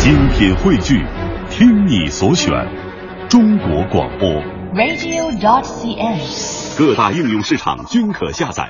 精品汇聚，听你所选，中国广播。radio.dot.cn，。各大应用市场均可下载。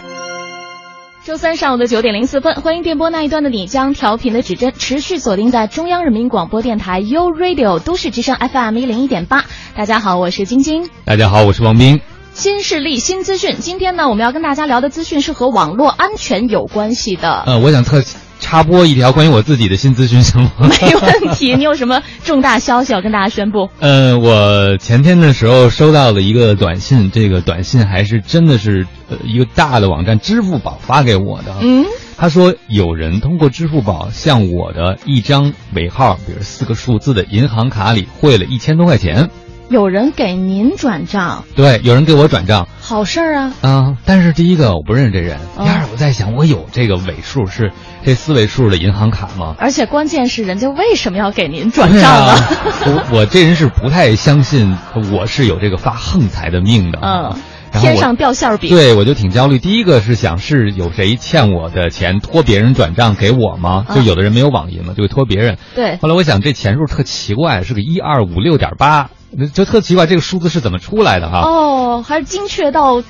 周三上午的九点零四分，欢迎电波那一端的你，将调频的指针持续锁定在中央人民广播电台 u Radio 都市之声 FM 一零一点八。大家好，我是晶晶。大家好，我是王斌。新势力、新资讯，今天呢，我们要跟大家聊的资讯是和网络安全有关系的。呃，我想特插播一条关于我自己的新资讯，行吗？没问题，你有什么重大消息要跟大家宣布？呃，我前天的时候收到了一个短信，这个短信还是真的是呃一个大的网站支付宝发给我的。嗯，他说有人通过支付宝向我的一张尾号，比如四个数字的银行卡里汇了一千多块钱。有人给您转账，对，有人给我转账。好事儿啊。啊、但是第一个我不认识这人，哦第二我在想，我有这个尾数是这四位数的银行卡吗？而且关键是，人家为什么要给您转账呢？啊，我我这人是不太相信我是有这个发横财的命的。嗯，然后天上掉馅儿饼。对我就挺焦虑。第一个是想是有谁欠我的钱托别人转账给我吗？啊就有的人没有网银嘛，就会托别人。对后来我想这钱数特奇怪，是个一二五六点八，就特奇怪，这个数字是怎么出来的哈？哦，还是精确到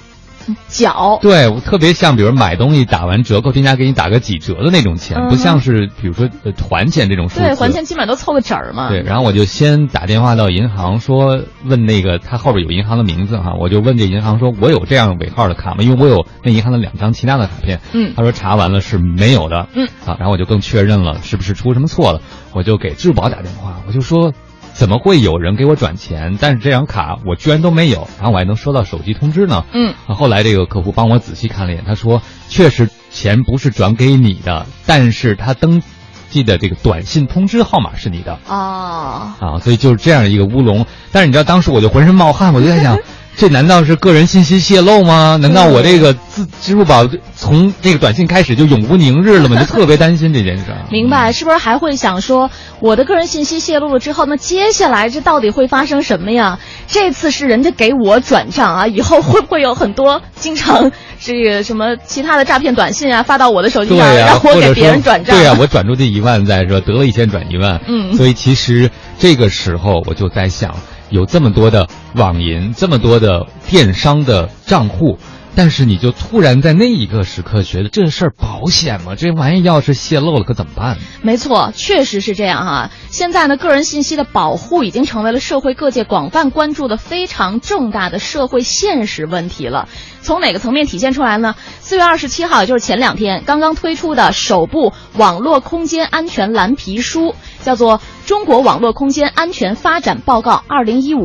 角。对，我特别像，比如买东西打完折扣，店家给你打个几折的那种钱，嗯不像是比如说呃还钱这种数字。对，还钱基本上都凑个整儿嘛。对，然后我就先打电话到银行说，问那个他后边有银行的名字哈，我就问这银行说，我有这样尾号的卡吗？因为我有那银行的两张其他的卡片。嗯他说查完了是没有的。嗯，啊，然后我就更确认了是不是出什么错了，我就给支付宝打电话，我就说。怎么会有人给我转钱？但是这张卡我居然都没有，然后我还能收到手机通知呢。嗯，啊后来这个客服帮我仔细看了一眼，他说确实钱不是转给你的，但是他登记的这个短信通知号码是你的。哦，啊，所以就是这样一个乌龙。但是你知道，当时我就浑身冒汗，我就在想，这难道是个人信息泄露吗？难道我这个自支付宝从这个短信开始就永无宁日了吗？就特别担心这件事儿。明白，是不是还会想说，我的个人信息泄露了之后，那接下来这到底会发生什么呀？这次是人家给我转账啊，以后会不会有很多经常这个什么其他的诈骗短信啊发到我的手机上，让我给别人转账？对呀、我转出去一万再说得了一千转一万。嗯所以其实这个时候我就在想，有这么多的网银，这么多的电商的账户。但是你就突然在那一个时刻觉得这事儿保险吗？这玩意儿要是泄露了可怎么办？没错，确实是这样哈、现在呢，个人信息的保护已经成为了社会各界广泛关注的非常重大的社会现实问题了。从哪个层面体现出来呢？四月二十七号，也就是前两天，刚刚推出的首部网络空间安全蓝皮书，叫做《中国网络空间安全发展报告二零一五》，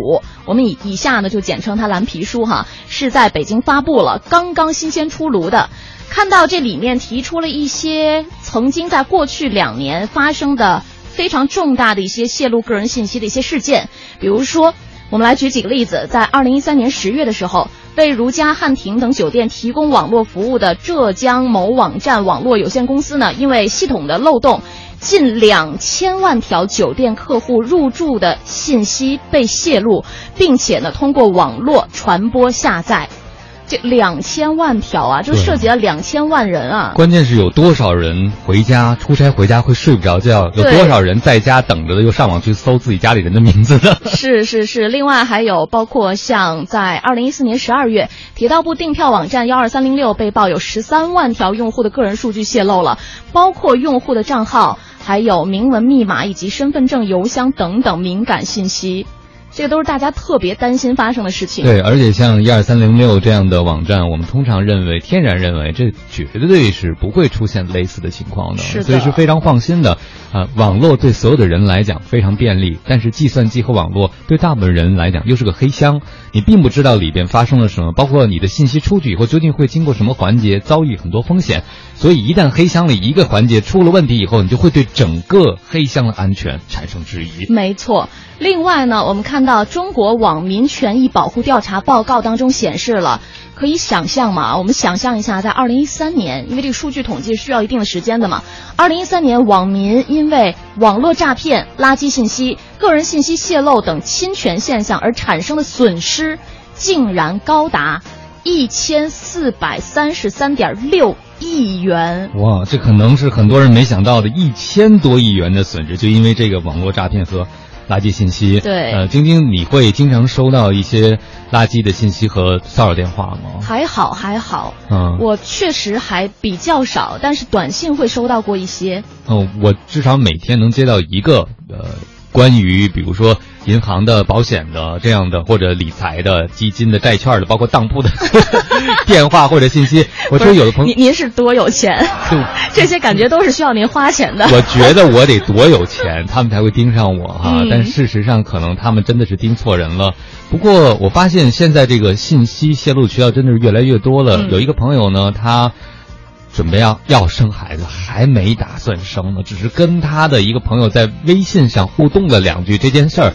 我们以以下呢就简称它蓝皮书哈，是在北京发布了，刚刚新鲜出炉的。看到这里面提出了一些曾经在过去两年发生的非常重大的一些泄露个人信息的一些事件，比如说，我们来举几个例子，在二零一三年十月的时候，为如家、汉庭等酒店提供网络服务的浙江某网站网络有限公司呢，因为系统的漏洞，近两千万条酒店客户入住的信息被泄露，并且呢，通过网络传播下载。这两千万条啊，就涉及了两千万人啊！关键是有多少人回家出差回家会睡不着觉？有多少人在家等着的又上网去搜自己家里人的名字呢？是是是，另外还有包括像在二零一四年十二月，铁道部订票网站幺二三零六被曝有十三万条用户的个人数据泄露了，包括用户的账号、还有明文密码以及身份证、邮箱等等敏感信息，这都是大家特别担心发生的事情。对，而且像一二三零六这样的网站，我们通常认为，天然认为这绝对是不会出现类似的情况的，是的所以是非常放心的。啊、网络对所有的人来讲非常便利，但是计算机和网络对大部分人来讲又是个黑箱，你并不知道里边发生了什么，包括你的信息出去以后究竟会经过什么环节，遭遇很多风险。所以一旦黑箱里一个环节出了问题以后，你就会对整个黑箱的安全产生质疑。没错。另外呢，我们看到中国网民权益保护调查报告当中显示了，可以想象嘛，我们想象一下，在二零一三年，因为这个数据统计需要一定的时间的嘛，二零一三年网民因为网络诈骗、垃圾信息、个人信息泄露等侵权现象而产生的损失，竟然高达一千四百三十三点六亿元。哇，这可能是很多人没想到的，一千多亿元的损失，就因为这个网络诈骗和垃圾信息。对呃，晶晶，你会经常收到一些垃圾的信息和骚扰电话吗？还好还好，嗯，我确实还比较少，但是短信会收到过一些。嗯，我至少每天能接到一个呃，关于比如说银行的、保险的这样的，或者理财的、基金的、债券的，包括当铺的 电话或者信息。我觉得有的朋友您，您是多有钱？就 这些感觉都是需要您花钱的。我觉得我得多有钱，他们才会盯上我哈。嗯但事实上，可能他们真的是盯错人了。不过我发现现在这个信息泄露渠道真的是越来越多了。嗯有一个朋友呢，他准备要要生孩子，还没打算生呢，只是跟他的一个朋友在微信上互动了两句这件事儿。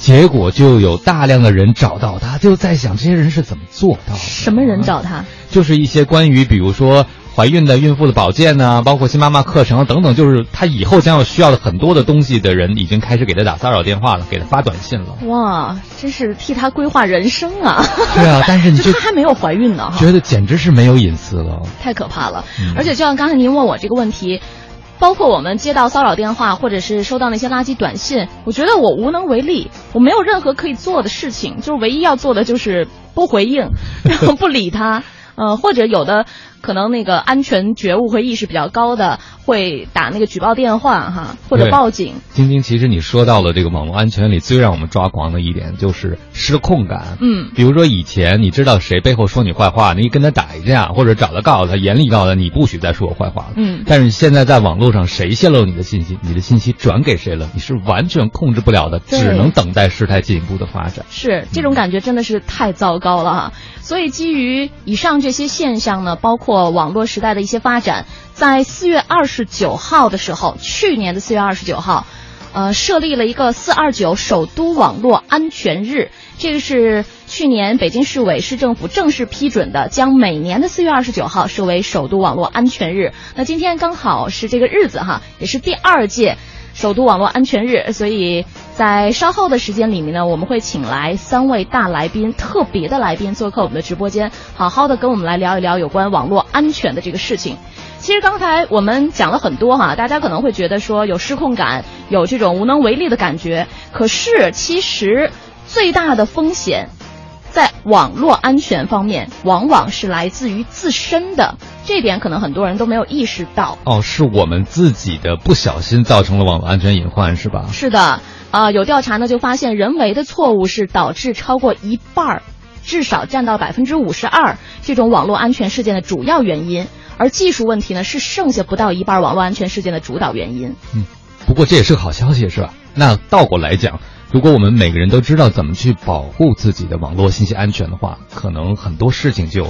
结果就有大量的人找到他，就在想这些人是怎么做到的？什么人找他？就是一些关于比如说怀孕的孕妇的保健呐、包括新妈妈课程啊等等，就是他以后将要需要的很多的东西的人，已经开始给他打骚扰电话了，给他发短信了。哇，真是替他规划人生啊！对啊，但是你就就他还没有怀孕呢，觉得简直是没有隐私了。太可怕了。嗯而且就像刚才您问我这个问题，包括我们接到骚扰电话或者是收到那些垃圾短信，我觉得我无能为力，我没有任何可以做的事情，就是唯一要做的就是不回应，然后不理他。呃，或者有的可能那个安全觉悟和意识比较高的，会打那个举报电话哈，或者报警。晶晶，其实你说到了这个网络安全里最让我们抓狂的一点就是失控感。嗯，比如说以前你知道谁背后说你坏话，你跟他打一架，或者找他告诉他，严厉告诉他，你不许再说我坏话了。嗯但是现在在网络上，谁泄露你的信息，你的信息转给谁了，你是完全控制不了的，只能等待事态进一步的发展。是这种感觉真的是太糟糕了哈。所以基于以上这些现象呢，包括或网络时代的一些发展，在四月二十九号的时候，去年的四月二十九号，呃，设立了一个四二九首都网络安全日。这个是去年北京市委市政府正式批准的，将每年的四月二十九号设为首都网络安全日。那今天刚好是这个日子哈，也是第二届。首都网络安全日，所以在稍后的时间里面呢，我们会请来三位大来宾，特别的来宾做客我们的直播间，好好的跟我们来聊一聊有关网络安全的这个事情。其实刚才我们讲了很多哈，大家可能会觉得说有失控感，有这种无能为力的感觉。可是其实最大的风险在网络安全方面，往往是来自于自身的，这点可能很多人都没有意识到。哦，是我们自己的不小心造成了网络安全隐患，是吧？是的，啊、有调查呢就发现，人为的错误是导致超过一半儿，至少占到百分之五十二这种网络安全事件的主要原因，而技术问题呢是剩下不到一半网络安全事件的主导原因。嗯不过这也是个好消息，是吧？那倒过来讲，如果我们每个人都知道怎么去保护自己的网络信息安全的话，可能很多事情就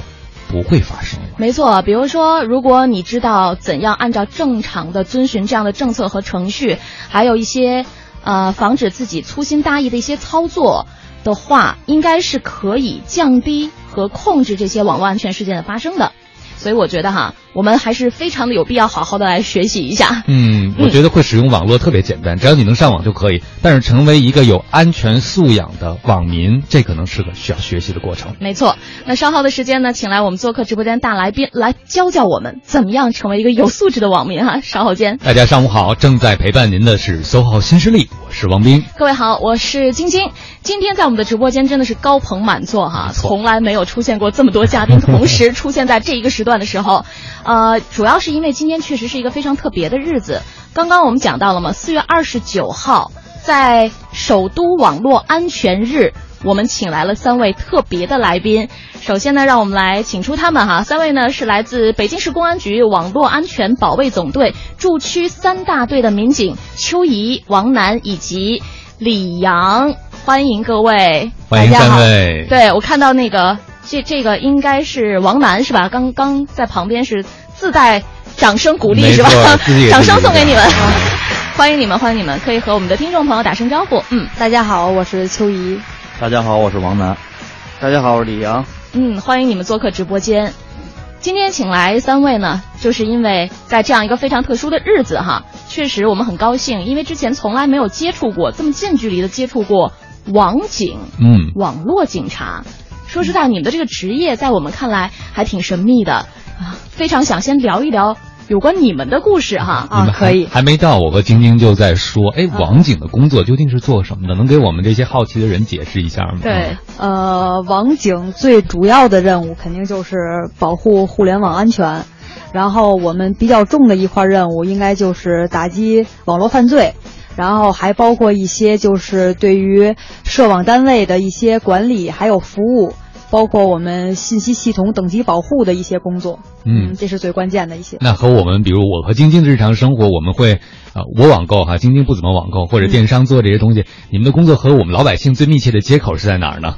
不会发生了。没错，比如说，如果你知道怎样按照正常的遵循这样的政策和程序，还有一些呃防止自己粗心大意的一些操作的话，应该是可以降低和控制这些网络安全事件的发生的。所以我觉得哈，我们还是非常的有必要好好的来学习一下。嗯，我觉得会使用网络特别简单，只要你能上网就可以。但是成为一个有安全素养的网民，这可能是个需要学习的过程。没错，那稍后的时间呢，请来我们做客直播间大来宾来教教我们怎么样成为一个有素质的网民哈。稍后见。大家上午好，正在陪伴您的是 SOHO 新势力，我是王斌。各位好，我是晶晶。今天在我们的直播间真的是高朋满座哈，从来没有出现过这么多嘉宾 同时出现在这一个时段的时候。呃，主要是因为今天确实是一个非常特别的日子。刚刚我们讲到了嘛，四月二十九号，在首都网络安全日，我们请来了三位特别的来宾。首先呢，让我们来请出他们哈，三位呢是来自北京市公安局网络安全保卫总队驻区三大队的民警邱怡、王楠以及李阳，欢迎各位，欢迎大家好三位。对我看到那个这这个应该是王楠是吧？刚刚在旁边是自带掌声鼓励是吧 掌声送给你们，欢迎你们，欢迎你们，可以和我们的听众朋友打声招呼。嗯大家好，我是秋怡。大家好，我是王楠。大家好，我是李阳。嗯，欢迎你们做客直播间。今天请来三位呢，就是因为在这样一个非常特殊的日子哈，确实我们很高兴，因为之前从来没有接触过这么近距离的接触过网警、嗯，网络警察。说实在，你们的这个职业在我们看来还挺神秘的啊，非常想先聊一聊有关你们的故事哈。你们可以还没到，我和晶晶就在说，哎，网警的工作究竟是做什么的？能给我们这些好奇的人解释一下吗？对，呃，网警最主要的任务肯定就是保护互联网安全，然后我们比较重的一块任务应该就是打击网络犯罪，然后还包括一些就是对于涉网单位的一些管理还有服务，包括我们信息系统等级保护的一些工作。嗯这是最关键的一些。那和我们，比如我和晶晶的日常生活，我们会，呃，我网购哈，晶晶不怎么网购，或者电商做这些东西，你们的工作和我们老百姓最密切的接口是在哪儿呢？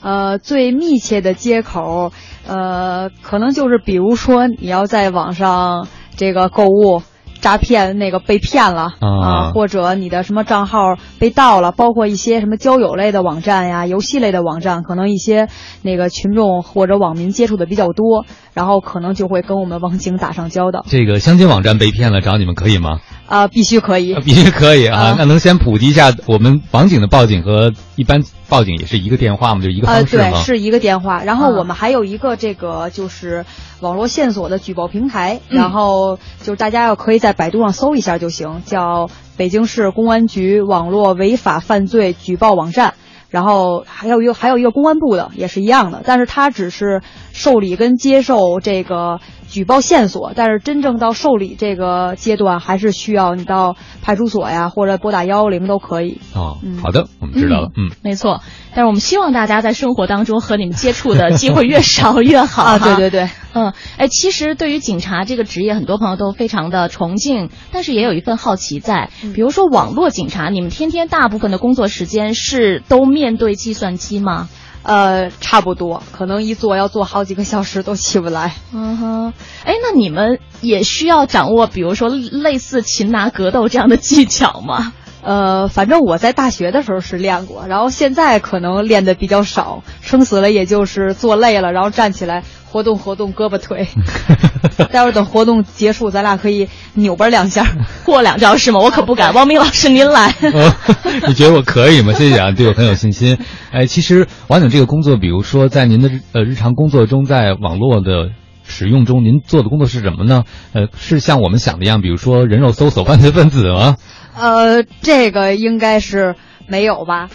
呃，最密切的接口，呃，可能就是比如说你要在网上这个购物。诈骗那个被骗了啊或者你的什么账号被盗了，包括一些什么交友类的网站呀、游戏类的网站，可能一些那个群众或者网民接触的比较多，然后可能就会跟我们网警打上交道。这个相亲网站被骗了，找你们可以吗？啊、必须可以啊。必须可以啊啊！那能先普及一下，我们网警的报警和一般报警也是一个电话嘛？就一个呃，对，方式吗？是一个电话。然后啊我们还有一个这个就是网络线索的举报平台，嗯然后就是大家要可以在百度上搜一下就行，叫北京市公安局网络违法犯罪举报网站。然后还有一个还有一个公安部的也是一样的，但是它只是受理跟接受这个举报线索，但是真正到受理这个阶段，还是需要你到派出所呀，或者拨打幺幺零都可以。哦嗯，好的，我们知道了。嗯，没错，但是我们希望大家在生活当中和你们接触的机会越少 越好啊，对对对。嗯，哎，其实对于警察这个职业，很多朋友都非常的崇敬，但是也有一份好奇在。嗯比如说网络警察，你们天天大部分的工作时间是都面对计算机吗？呃，差不多，可能一坐要坐好几个小时都起不来。嗯哼，哎，那你们也需要掌握，比如说类似擒拿格斗这样的技巧吗？呃，反正我在大学的时候是练过，然后现在可能练的比较少，撑死了也就是坐累了，然后站起来活动活动胳膊腿。待会儿等活动结束，咱俩可以扭巴两下。过两招是吗？我可不敢。王明老师，您来。哦，你觉得我可以吗？谢谢啊，对我很有信心。哎，其实王总这个工作，比如说在您的呃日常工作中，在网络的使用中，您做的工作是什么呢？呃，是像我们想的一样，比如说人肉搜索犯罪分子吗？呃，这个应该是没有吧？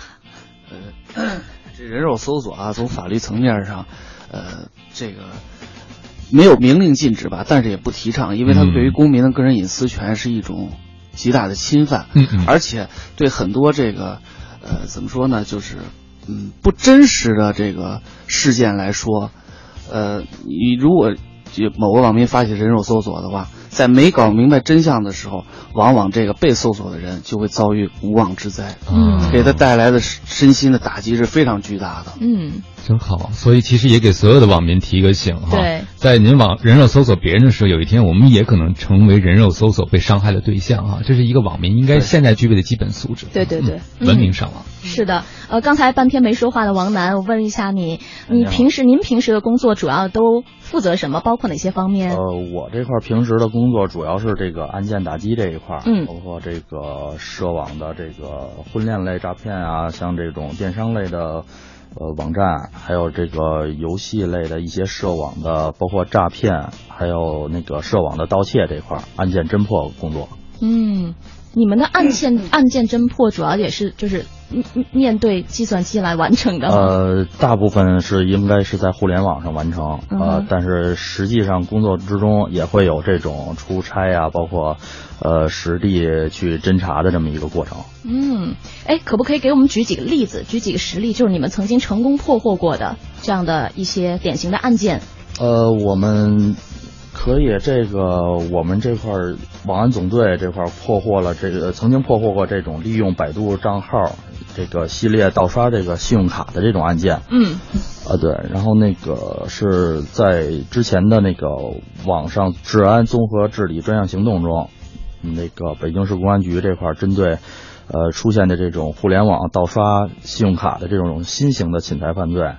呃这人肉搜索啊，从法律层面上，呃，这个没有明令禁止吧，但是也不提倡，因为它嗯对于公民的个人隐私权是一种极大的侵犯，嗯嗯而且对很多这个，呃，怎么说呢，就是嗯不真实的这个事件来说，呃，你如果就某个网民发起人肉搜索的话，在没搞明白真相的时候，往往这个被搜索的人就会遭遇无妄之灾，嗯给他带来的身心的打击是非常巨大的。嗯，真好，所以其实也给所有的网民提个醒哈。对，在您网人肉搜索别人的时候，有一天我们也可能成为人肉搜索被伤害的对象啊！这是一个网民应该现在具备的基本素质。对对对嗯文明上网。是的。呃，刚才半天没说话的王楠，我问一下你，你平时您平时的工作主要都负责什么？包括哪些方面？呃，我这块平时的工作主要是这个案件打击这一块，嗯包括这个涉网的这个婚恋类诈骗啊，像这种电商类的呃网站，还有这个游戏类的一些涉网的，包括诈骗，还有那个涉网的盗窃这块儿案件侦破工作。嗯，你们的案 件案件侦破主要也是就是面面对计算机来完成的？呃，大部分是应该是在互联网上完成，嗯呃，但是实际上工作之中也会有这种出差啊，包括呃实地去侦查的这么一个过程。嗯，哎，可不可以给我们举几个例子，举几个实例，就是你们曾经成功破获过的这样的一些典型的案件？呃，我们可以这个我们这块儿网安总队这块儿破获了这个曾经破获过这种利用百度账号这个系列盗刷这个信用卡的这种案件。嗯啊，对，然后那个是在之前的那个网上治安综合治理专项行动中，那个北京市公安局这块儿针对呃出现的这种互联网盗刷信用卡的这种新型的侵财犯罪，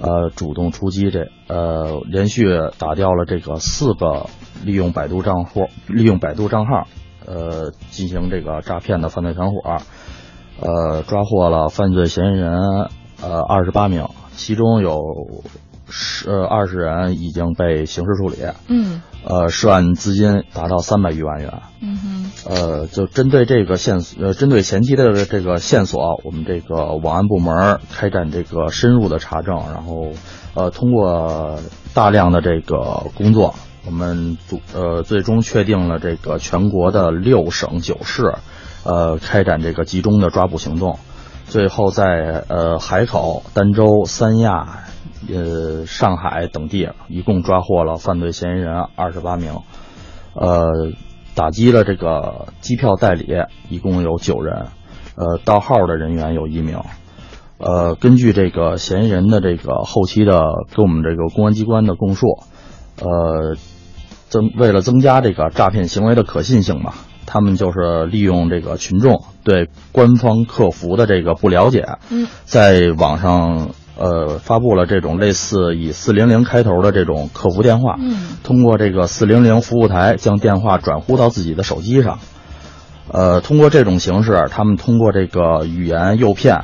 呃，主动出击这呃连续打掉了这个四个利用百度账户利用百度账号呃进行这个诈骗的犯罪团伙。呃，抓获了犯罪嫌疑人呃二十八名，其中有十呃二十人已经被刑事处理，嗯呃，涉案资金达到三百余万元。嗯哼，呃，就针对这个线索，呃，针对前期的这个线索，我们这个网安部门开展这个深入的查证，然后，呃，通过大量的这个工作，我们组呃最终确定了这个全国的六省九市，呃，开展这个集中的抓捕行动，最后在呃海口、儋州、三亚、呃上海等地，一共抓获了犯罪嫌疑人二十八名，呃。打击了这个机票代理，一共有九人，呃，盗号的人员有一名，呃，根据这个嫌疑人的这个后期的跟我们这个公安机关的供述，呃，增为了增加这个诈骗行为的可信性嘛，他们就是利用这个群众对官方客服的这个不了解，嗯，在网上。呃，发布了这种类似以四零零开头的这种客服电话，嗯，通过这个四零零服务台将电话转呼到自己的手机上，呃，通过这种形式，他们通过这个语言诱骗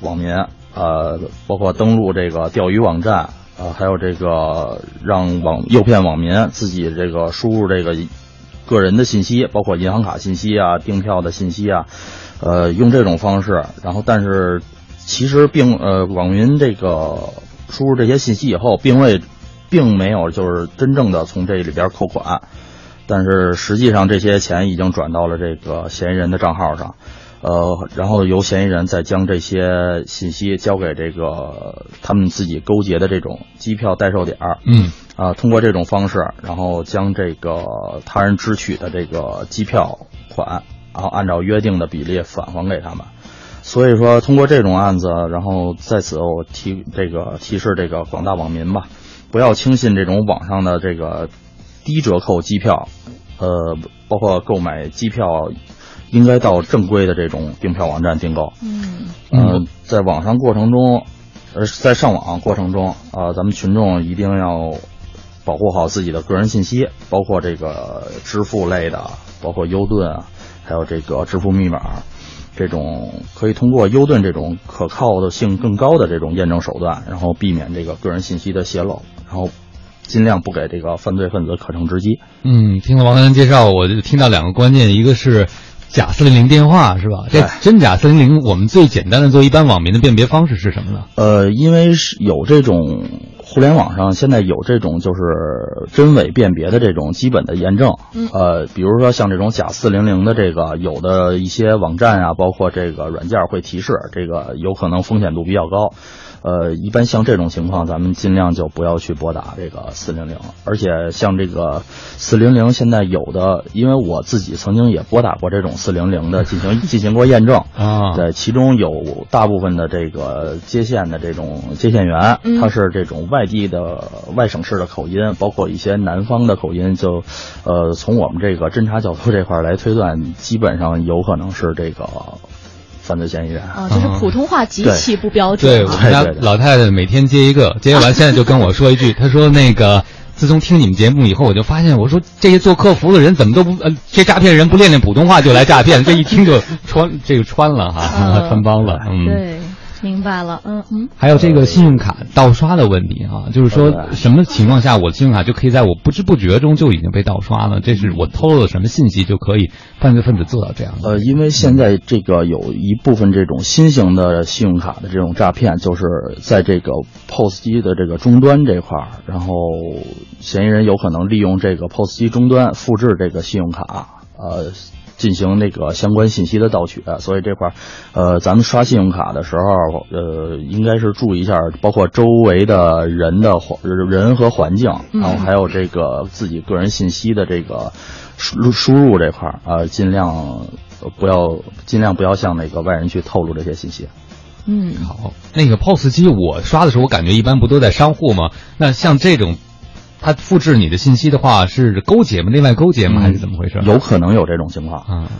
网民，呃，包括登录这个钓鱼网站，呃，还有这个让网诱骗网民自己这个输入这个个人的信息，包括银行卡信息啊、订票的信息啊，呃，用这种方式，然后但是。其实并呃，网民这个输入这些信息以后，并未，并没有就是真正的从这里边扣款，但是实际上这些钱已经转到了这个嫌疑人的账号上，呃，然后由嫌疑人再将这些信息交给这个他们自己勾结的这种机票代售点儿，嗯，啊，通过这种方式，然后将这个他人支取的这个机票款，然后按照约定的比例返还给他们。所以说，通过这种案子，然后在此我提这个提示这个广大网民吧，不要轻信这种网上的这个低折扣机票，呃，包括购买机票，应该到正规的这种订票网站订购。嗯嗯，在网上过程中，呃，在上网过程中啊，咱们群众一定要保护好自己的个人信息，包括这个支付类的，包括优盾啊，还有这个支付密码。这种可以通过优盾这种可靠的性更高的这种验证手段，然后避免这个个人信息的泄露，然后尽量不给这个犯罪分子可乘之机。嗯，听了王丹介绍，我就听到两个关键，一个是假四零零电话，是吧？这真假四零零，我们最简单的做一般网民的辨别方式是什么呢？呃，因为是有这种。互联网上现在有这种就是真伪辨别的这种基本的验证，呃，比如说像这种假四零零的这个，有的一些网站啊，包括这个软件会提示，这个有可能风险度比较高。呃，一般像这种情况，咱们尽量就不要去拨打这个四零零。而且像这个四零零，现在有的，因为我自己曾经也拨打过这种四零零的，进行 进行过验证啊。对，其中有大部分的这个接线的这种接线员，他是这种外地的外省市的口音，包括一些南方的口音，就呃，从我们这个侦查角度这块来推断，基本上有可能是这个。犯罪嫌疑人啊，就是普通话极其不标准。对我们家老太太每天接一个，接完现在就跟我说一句，她说那个自从听你们节目以后，我就发现，我说这些做客服的人怎么都不呃，这诈骗人不练练普通话就来诈骗，这一听就穿这个穿了哈，穿帮了，嗯。对。明白了，嗯嗯，还有这个信用卡盗刷的问题啊，就是说什么情况下我信用卡就可以在我不知不觉中就已经被盗刷了？这是我透露了什么信息就可以犯罪分子做到这样？呃，因为现在这个有一部分这种新型的信用卡的这种诈骗，就是在这个 POS 机的这个终端这块儿，然后嫌疑人有可能利用这个 POS 机终端复制这个信用卡，呃。进行那个相关信息的盗取，所以这块儿，呃，咱们刷信用卡的时候，呃，应该是注意一下，包括周围的人的环人和环境，然后还有这个自己个人信息的这个输输入这块儿，呃，尽量不要尽量不要向那个外人去透露这些信息。嗯，好，那个 POS 机我刷的时候，我感觉一般不都在商户吗？那像这种。他复制你的信息的话，是勾结吗？内外勾结吗？还是怎么回事？有可能有这种情况啊。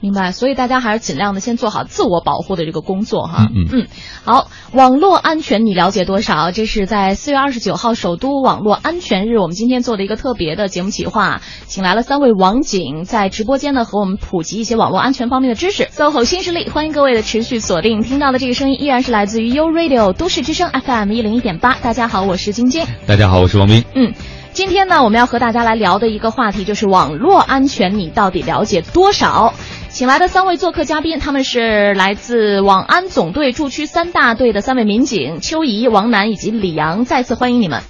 明白，所以大家还是尽量的先做好自我保护的这个工作哈。嗯嗯，好，网络安全你了解多少？这是在四月二十九号首都网络安全日，我们今天做的一个特别的节目企划，请来了三位网警在直播间呢和我们普及一些网络安全方面的知识。SOHO 新势力，欢迎各位的持续锁定，听到的这个声音依然是来自于 U Radio 都市之声 FM 一零一点八。大家好，我是晶晶。大家好，我是王斌。嗯。今天呢，我们要和大家来聊的一个话题就是网络安全，你到底了解多少？请来的三位做客嘉宾，他们是来自网安总队驻区三大队的三位民警邱怡、王楠以及李阳，再次欢迎你们。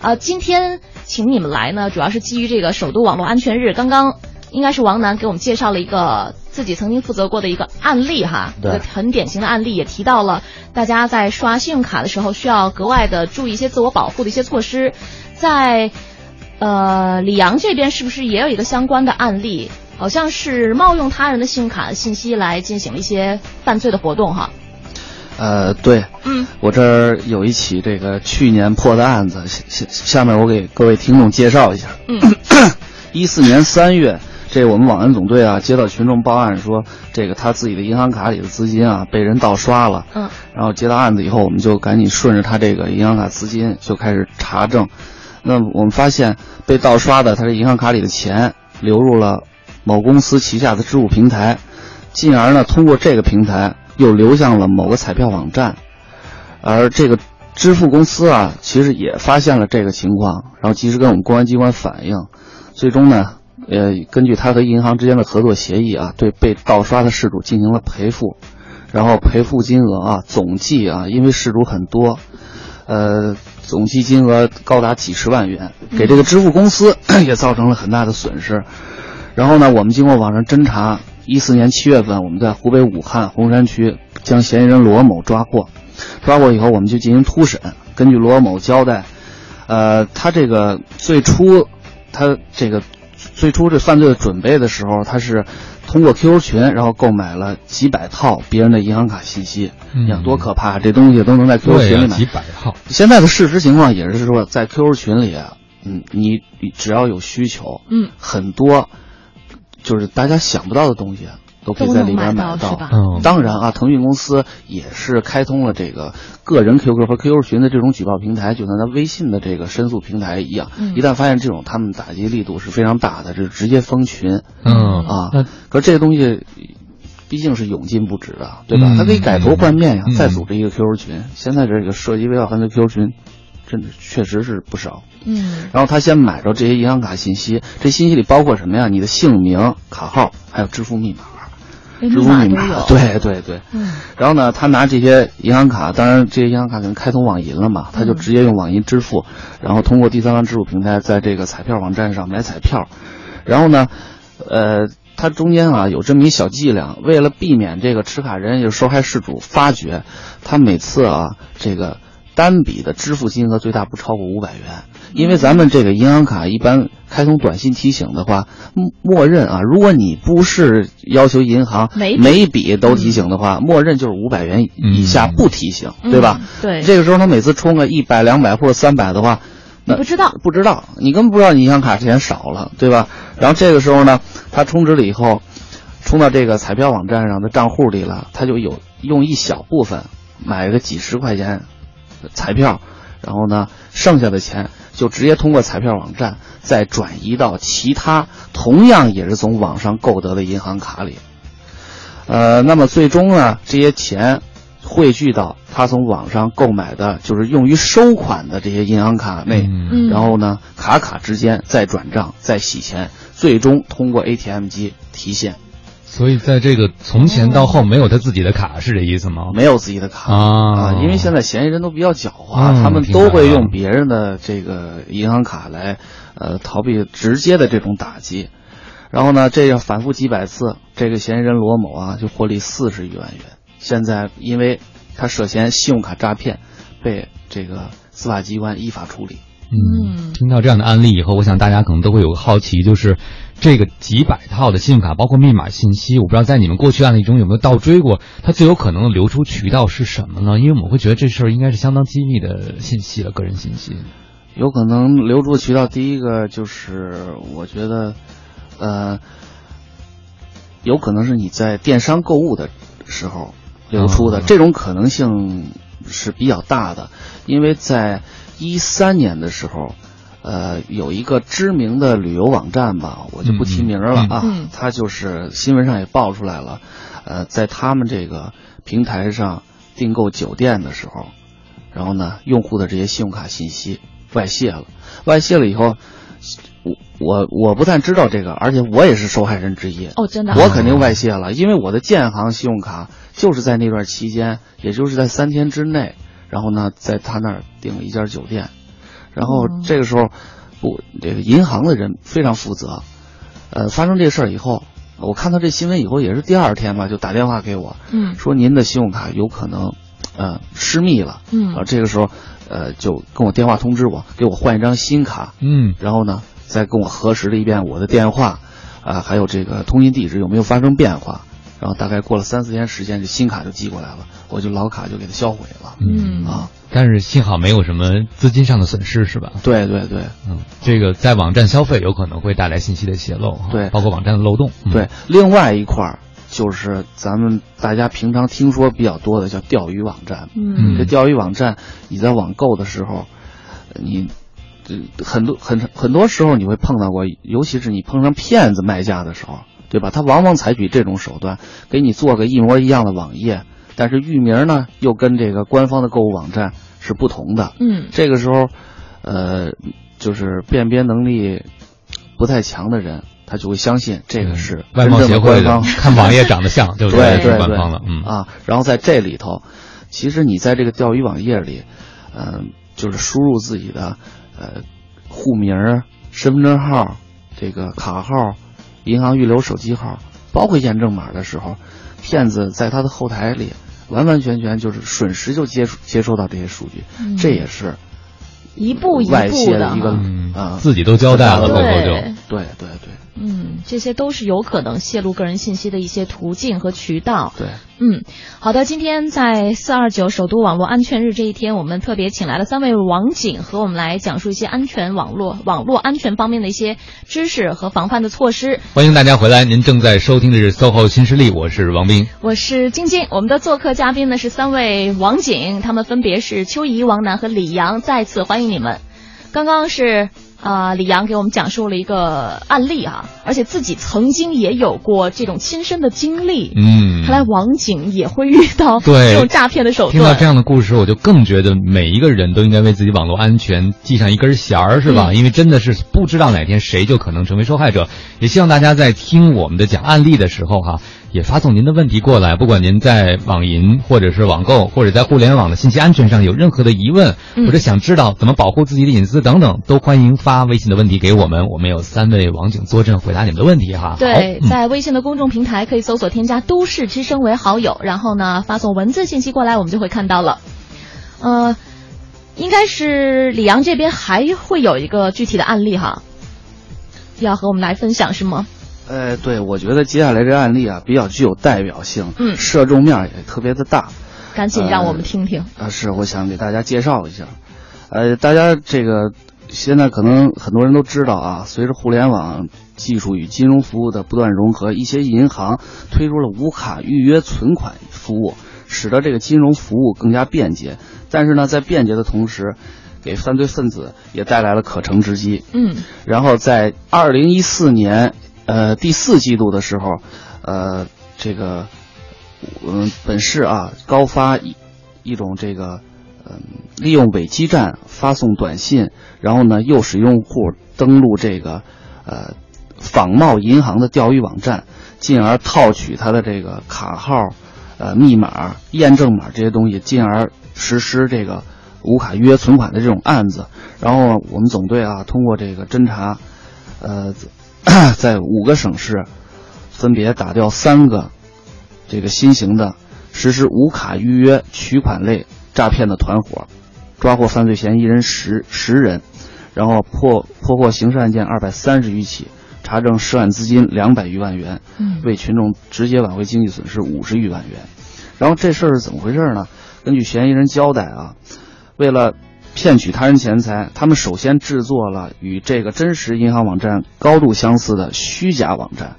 呃，今天请你们来呢，主要是基于这个首都网络安全日。刚刚应该是王楠给我们介绍了一个自己曾经负责过的一个案例哈，一个很典型的案例，也提到了大家在刷信用卡的时候需要格外的注意一些自我保护的一些措施。在，呃，李阳这边是不是也有一个相关的案例？好像是冒用他人的信用卡信息来进行了一些犯罪的活动，哈。呃，对，嗯，我这儿有一起这个去年破的案子，下下面我给各位听众介绍一下。嗯，一四年三月，这我们网安总队啊接到群众报案说，这个他自己的银行卡里的资金啊被人盗刷了。嗯，然后接到案子以后，我们就赶紧顺着他这个银行卡资金就开始查证。那我们发现被盗刷的，他这银行卡里的钱流入了某公司旗下的支付平台，进而呢，通过这个平台又流向了某个彩票网站，而这个支付公司啊，其实也发现了这个情况，然后及时跟我们公安机关反映，最终呢，呃，根据他和银行之间的合作协议啊，对被盗刷的事主进行了赔付，然后赔付金额啊，总计啊，因为事主很多，呃。总计金额高达几十万元，给这个支付公司 也造成了很大的损失。然后呢，我们经过网上侦查，一四年七月份，我们在湖北武汉洪山区将嫌疑人罗某抓获。抓获以后，我们就进行突审。根据罗某交代，呃，他这个最初，他这个最初这犯罪的准备的时候，他是。通过 QQ 群，然后购买了几百套别人的银行卡信息，你看多可怕！这东西都能在 QQ 群里买。几百套。现在的事实情况也是说，在 QQ 群里，嗯，你只要有需求，嗯，很多就是大家想不到的东西。都可以在里边买到，嗯，当然啊，腾讯公司也是开通了这个个人 QQ 和 QQ 群的这种举报平台，就像咱微信的这个申诉平台一样。嗯，一旦发现这种，他们打击力度是非常大的，是直接封群。嗯啊，可是这个东西毕竟是永进不止啊，对吧？它可以改头换面呀，再组织一个 QQ 群。现在这个涉及违法犯罪 QQ 群，真的确实是不少。嗯，然后他先买着这些银行卡信息，这信息里包括什么呀？你的姓名、卡号，还有支付密码。支付密码，对对对，嗯，然后呢，他拿这些银行卡，当然这些银行卡可能开通网银了嘛，他就直接用网银支付，然后通过第三方支付平台，在这个彩票网站上买彩票，然后呢，呃，他中间啊有这么一小伎俩，为了避免这个持卡人也就是受害事主发觉，他每次啊这个单笔的支付金额最大不超过五百元。因为咱们这个银行卡一般开通短信提醒的话，默认啊，如果你不是要求银行每笔都提醒的话，默认就是五百元以下不提醒，对吧？对。这个时候他每次充个一百、两百或者三百的话，那不知道不知道，你根本不知道你银行卡钱少了，对吧？然后这个时候呢，他充值了以后，充到这个彩票网站上的账户里了，他就有用一小部分买个几十块钱彩票，然后呢，剩下的钱。就直接通过彩票网站再转移到其他同样也是从网上购得的银行卡里，呃，那么最终呢，这些钱汇聚到他从网上购买的，就是用于收款的这些银行卡内，然后呢，卡卡之间再转账再洗钱，最终通过 ATM 机提现。所以，在这个从前到后没有他自己的卡，是这意思吗？没有自己的卡啊，因为现在嫌疑人都比较狡猾，他们都会用别人的这个银行卡来，呃，逃避直接的这种打击。然后呢，这样反复几百次，这个嫌疑人罗某啊，就获利四十余万元。现在，因为他涉嫌信用卡诈骗，被这个司法机关依法处理。嗯，听到这样的案例以后，我想大家可能都会有个好奇，就是这个几百套的信用卡，包括密码信息，我不知道在你们过去案例中有没有倒追过，它最有可能流出渠道是什么呢？因为我们会觉得这事儿应该是相当机密的信息了，个人信息。有可能流出渠道，第一个就是我觉得，呃，有可能是你在电商购物的时候流出的，哦这种可能性是比较大的，因为在一三年的时候。呃，有一个知名的旅游网站吧，我就不提名了啊，嗯。嗯。它就是新闻上也爆出来了，呃，在他们这个平台上订购酒店的时候，然后呢，用户的这些信用卡信息外泄了，外泄了以后，我我我不但知道这个，而且我也是受害人之一。哦，真的啊，我肯定外泄了，因为我的建行信用卡就是在那段期间，也就是在三天之内，然后呢，在他那儿订了一家酒店，然后嗯。这个时候，不，这个银行的人非常负责，呃，发生这事儿以后，我看到这新闻以后，也是第二天吧，就打电话给我，嗯。说您的信用卡有可能，呃，失密了，嗯。啊，这个时候，呃，就跟我电话通知我，给我换一张新卡，嗯。然后呢，再跟我核实了一遍我的电话，啊、还有这个通信地址有没有发生变化。然后大概过了三四天时间，这新卡就寄过来了，我就老卡就给它销毁了。嗯。啊，但是幸好没有什么资金上的损失，是吧？对对对嗯，这个在网站消费有可能会带来信息的泄露，对包括网站的漏洞。嗯对，另外一块儿就是咱们大家平常听说比较多的叫钓鱼网站。嗯这钓鱼网站，你在网购的时候，呃你这很多很很多时候你会碰到过，尤其是你碰上骗子卖家的时候，对吧？他往往采取这种手段，给你做个一模一样的网页，但是域名呢又跟这个官方的购物网站是不同的。嗯这个时候，呃，就是辨别能力不太强的人，他就会相信这个是嗯外贸真正协会的官方看网页长得像，就对是对对官方了。嗯啊，然后在这里头，其实你在这个钓鱼网页里，嗯、就是输入自己的呃户名、身份证号、这个卡号、银行预留手机号，包括验证码的时候，骗子在他的后台里完完全全就是瞬时就接触接收到这些数据，嗯。这也是一步一外步的一个哈。嗯啊，自己都交代了，对。过后就。对对对对嗯，这些都是有可能泄露个人信息的一些途径和渠道。对。嗯，好的，今天在四二九首都网络安全日这一天，我们特别请来了三位网警，和我们来讲述一些安全网络、网络安全方面的一些知识和防范的措施。欢迎大家回来。您正在收听的是 SOHO 新势力，我是王斌。我是晶晶，我们的做客嘉宾呢是三位网警，他们分别是邱怡、王楠和李阳，再次欢迎你们。刚刚是啊、李阳给我们讲述了一个案例啊，而且自己曾经也有过这种亲身的经历。嗯，看来网警也会遇到对这种诈骗的手段。听到这样的故事，我就更觉得每一个人都应该为自己网络安全系上一根弦儿，是吧？嗯因为真的是不知道哪天谁就可能成为受害者。也希望大家在听我们的讲案例的时候，哈，也发送您的问题过来。不管您在网银或者是网购，或者在互联网的信息安全上有任何的疑问，嗯或者想知道怎么保护自己的隐私等等，都欢迎发微信的问题给我们。我们有三位网警坐镇回答你们的问题，哈。对，嗯在微信的公众平台可以搜索添加“都市之声”为好友，然后呢发送文字信息过来，我们就会看到了。呃，应该是李阳这边还会有一个具体的案例哈，要和我们来分享是吗？呃，对，我觉得接下来这案例啊比较具有代表性，嗯射中面也特别的大。赶紧让我们听听。啊，是，我想给大家介绍一下。呃，大家这个现在可能很多人都知道啊，随着互联网技术与金融服务的不断融合，一些银行推出了无卡预约存款服务，使得这个金融服务更加便捷。但是呢，在便捷的同时，给犯罪分子也带来了可乘之机。嗯然后在二零一四年呃第四季度的时候，呃，这个嗯本市啊高发一一种这个嗯利用伪基站发送短信，然后呢诱使用户登录这个呃仿冒银行的钓鱼网站，进而套取他的这个卡号、呃密码、验证码这些东西，进而实施这个无卡预约存款的这种案子。然后我们总队啊，通过这个侦查，呃，在五个省市分别打掉三个这个新型的实施无卡预约取款类诈骗的团伙，抓获犯罪嫌疑人十十人，然后破破获刑事案件二百三十余起，查证涉案资金两百余万元，嗯为群众直接挽回经济损失五十余万元。然后这事儿是怎么回事呢？根据嫌疑人交代啊，为了骗取他人钱财，他们首先制作了与这个真实银行网站高度相似的虚假网站，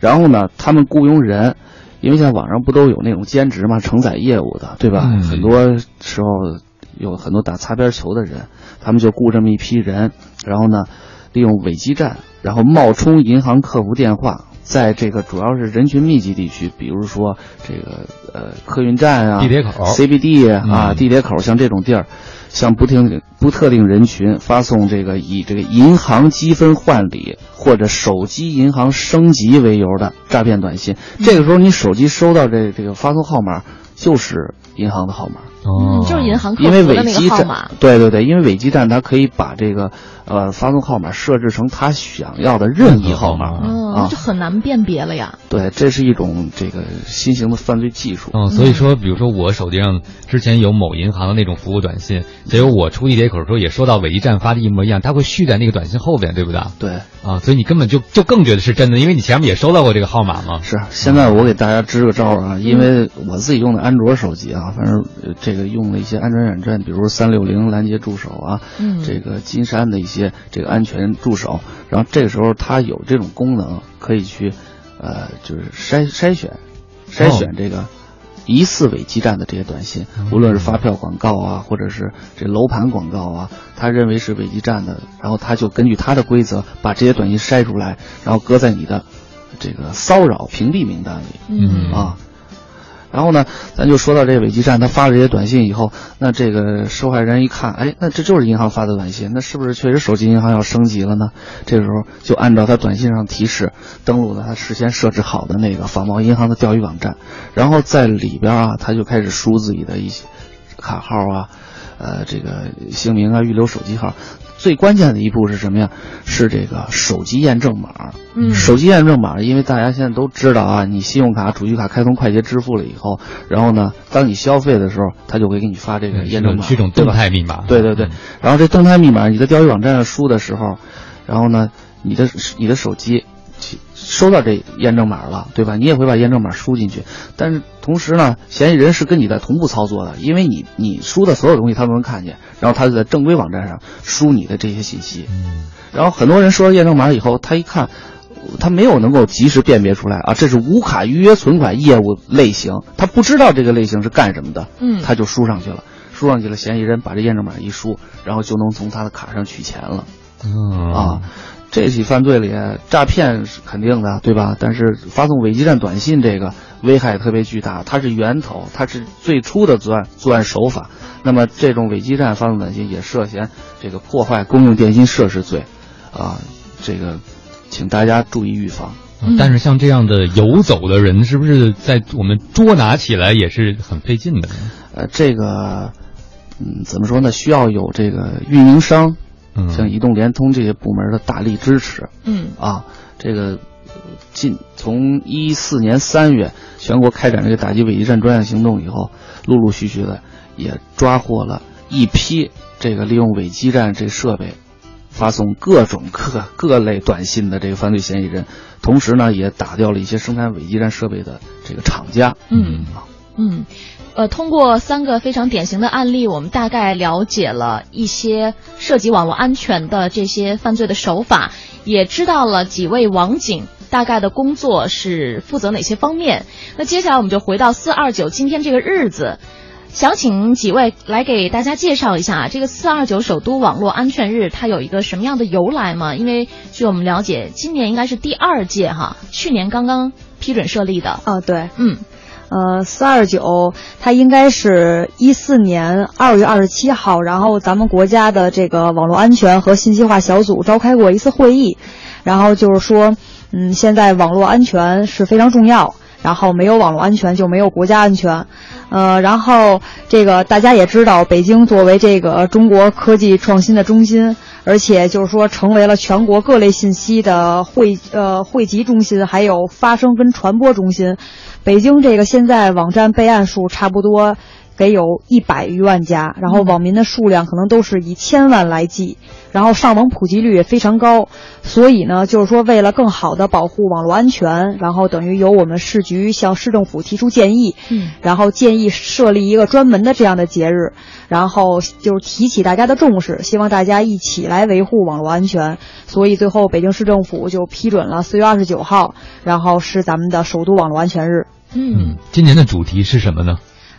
然后呢，他们雇佣人，因为现在网上不都有那种兼职嘛，承载业务的，对吧？嗯很多时候有很多打擦边球的人，他们就雇这么一批人，然后呢，利用伪基站，然后冒充银行客服电话。在这个主要是人群密集地区，比如说这个呃客运站啊、地铁口 CBD 啊、嗯地铁口，像这种地儿，向不定不特定人群发送这个以这个银行积分换礼或者手机银行升级为由的诈骗短信。这个时候，你手机收到这这个发送号码就是银行的号码。哦嗯，就是银行客因为伪基站对对对，因为伪基站它可以把这个呃发送号码设置成他想要的任意号码。嗯，啊那就很难辨别了呀。对，这是一种这个新型的犯罪技术。嗯，所以说，比如说我手机上之前有某银行的那种服务短信，结果我出地铁口的时候也收到尾一站发的一模一样，它会续在那个短信后边，对不对？对，啊，所以你根本就就更觉得是真的，因为你前面也收到过这个号码嘛。是。现在我给大家支个招啊，因为我自己用的安卓手机啊，反正呃这个用了一些安全软件，比如三六零拦截助手啊，嗯这个金山的一些这个安全助手，然后这个时候它有这种功能，可以去，呃，就是筛筛选，筛选这个疑似伪基站的这些短信，无论是发票广告啊，或者是这楼盘广告啊，他认为是伪基站的，然后他就根据他的规则把这些短信筛出来，然后搁在你的这个骚扰屏蔽名单里。嗯啊。然后呢，咱就说到这个伪基站，他发了这些短信以后，那这个受害人一看，哎，那这就是银行发的短信，那是不是确实手机银行要升级了呢？这时候就按照他短信上提示，登录了他事先设置好的那个仿冒银行的钓鱼网站，然后在里边啊，他就开始输自己的一些卡号啊，呃，这个姓名啊，预留手机号。最关键的一步是什么呀？是这个手机验证码。嗯手机验证码，因为大家现在都知道啊，你信用卡、储蓄卡开通快捷支付了以后，然后呢，当你消费的时候，他就会给你发这个验证码，是一种动态密码。对对对嗯，然后这动态密码你在钓鱼网站上输的时候，然后呢，你的你的手机其收到这验证码了，对吧？你也会把验证码输进去，但是同时呢，嫌疑人是跟你在同步操作的，因为你你输的所有东西他都能看见，然后他就在正规网站上输你的这些信息，嗯然后很多人收到验证码以后，他一看。他没有能够及时辨别出来啊，这是无卡预约存款业务类型，他不知道这个类型是干什么的，嗯他就输上去了，输上去了，嫌疑人把这验证码一输，然后就能从他的卡上取钱了嗯啊。这起犯罪里，诈骗是肯定的，对吧？但是发送伪基站短信这个危害特别巨大，它是源头，它是最初的作案作案手法。那么这种伪基站发送短信也涉嫌这个破坏公用电信设施罪，啊，这个请大家注意预防。嗯但是像这样的游走的人，是不是在我们捉拿起来也是很费劲的呢？呃，这个，嗯，怎么说呢？需要有这个运营商，嗯，像移动、联通这些部门的大力支持嗯啊。这个呃近从一四年三月全国开展这个打击伪基站专项行动以后，陆陆续续的也抓获了一批这个利用伪基站这设备发送各种各各类短信的这个犯罪嫌疑人，同时呢，也打掉了一些生产伪基站设备的这个厂家。嗯嗯，呃，通过三个非常典型的案例，我们大概了解了一些涉及网络安全的这些犯罪的手法，也知道了几位网警大概的工作是负责哪些方面。那接下来我们就回到四二九今天这个日子。想请几位来给大家介绍一下这个四二九首都网络安全日，它有一个什么样的由来吗？因为据我们了解，今年应该是第二届哈，去年刚刚批准设立的。啊，对，嗯呃，四二九，它应该是一四年二月二十七号，然后咱们国家的这个网络安全和信息化小组召开过一次会议，然后就是说，嗯，现在网络安全是非常重要，然后没有网络安全就没有国家安全，呃，然后这个大家也知道，北京作为这个中国科技创新的中心，而且就是说成为了全国各类信息的汇呃汇集中心，还有发声跟传播中心。北京这个现在网站备案数差不多给有一百余万家，然后网民的数量可能都是以千万来计，然后上网普及率也非常高，所以呢，就是说为了更好的保护网络安全，然后等于由我们市局向市政府提出建议，嗯，然后建议设立一个专门的这样的节日，然后就是提起大家的重视，希望大家一起来维护网络安全，所以最后北京市政府就批准了四月二十九号，然后是咱们的首都网络安全日。嗯，今年的主题是什么呢？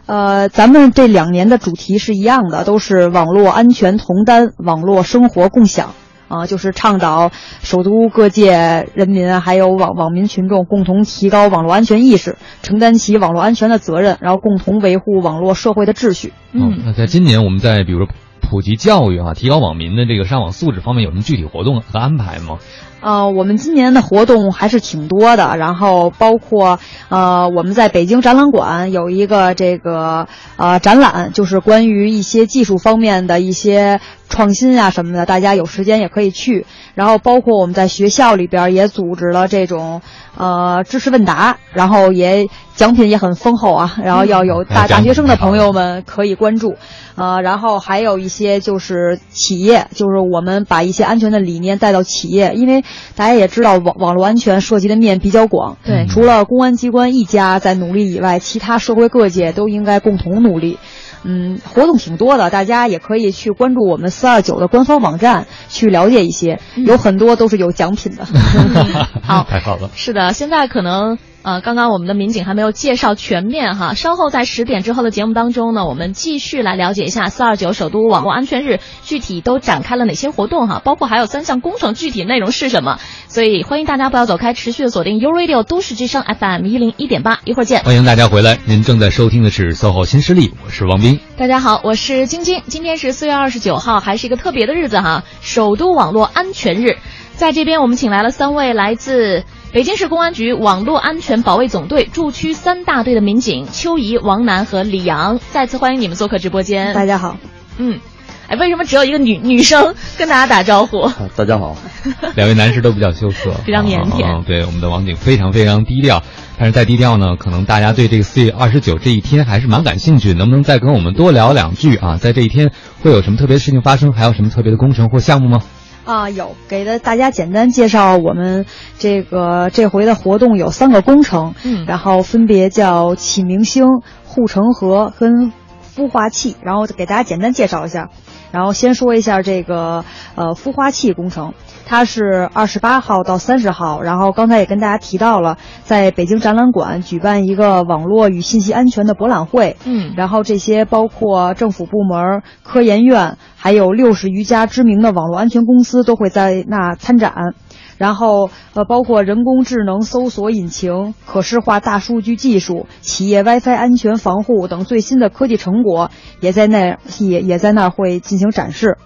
呃，咱们这两年的主题是一样的，都是网络安全同担，网络生活共享。啊，就是倡导首都各界人民还有网网民群众共同提高网络安全意识，承担起网络安全的责任，然后共同维护网络社会的秩序。嗯，那在今年我们在比如说普及教育啊，提高网民的这个上网素质方面，有什么具体活动和安排吗？呃，我们今年的活动还是挺多的，然后包括呃，我们在北京展览馆有一个这个呃展览，就是关于一些技术方面的一些创新啊什么的，大家有时间也可以去。然后包括我们在学校里边也组织了这种呃知识问答，然后也奖品也很丰厚啊，然后要有大大学生的朋友们可以关注。呃，然后还有一些就是企业，就是我们把一些安全的理念带到企业，因为大家也知道网网络安全涉及的面比较广，对除了公安机关一家在努力以外，其他社会各界都应该共同努力。嗯，活动挺多的，大家也可以去关注我们四二九的官方网站去了解一些，有很多都是有奖品的。好太好了。是的，现在可能呃，刚刚我们的民警还没有介绍全面哈，稍后在十点之后的节目当中呢，我们继续来了解一下四二九首都网络安全日具体都展开了哪些活动哈，包括还有三项工程具体内容是什么，所以欢迎大家不要走开，持续的锁定 U Radio 都市之声 FM 一零一点八，一会儿见。欢迎大家回来，您正在收听的是 SOHO 新势力，我是王斌。大家好，我是晶晶。今天是四月二十九号，还是一个特别的日子哈，首都网络安全日。在这边，我们请来了三位来自北京市公安局网络安全保卫总队驻区三大队的民警邱怡、王楠和李阳，再次欢迎你们做客直播间。大家好，嗯，哎，为什么只有一个女 女生跟大家打招呼？啊 大家好，两位男士都比较羞涩，非常腼腆嗯对，我们的王警非常非常低调，但是再低调呢，可能大家对这个四月二十九这一天还是蛮感兴趣。能不能再跟我们多聊两句啊？在这一天会有什么特别的事情发生？还有什么特别的工程或项目吗？啊，有给的大家简单介绍我们这个这回的活动有三个工程，嗯然后分别叫启明星、护城河跟孵化器，然后给大家简单介绍一下。然后先说一下这个呃孵化器工程，它是二十八号到三十号，然后刚才也跟大家提到了，在北京展览馆举办一个网络与信息安全的博览会，嗯然后这些包括政府部门、科研院，还有六十余家知名的网络安全公司都会在那参展。然后呃，包括人工智能搜索引擎、可视化大数据技术、企业 WiFi 安全防护等最新的科技成果，也在那也也在那儿会进行展示。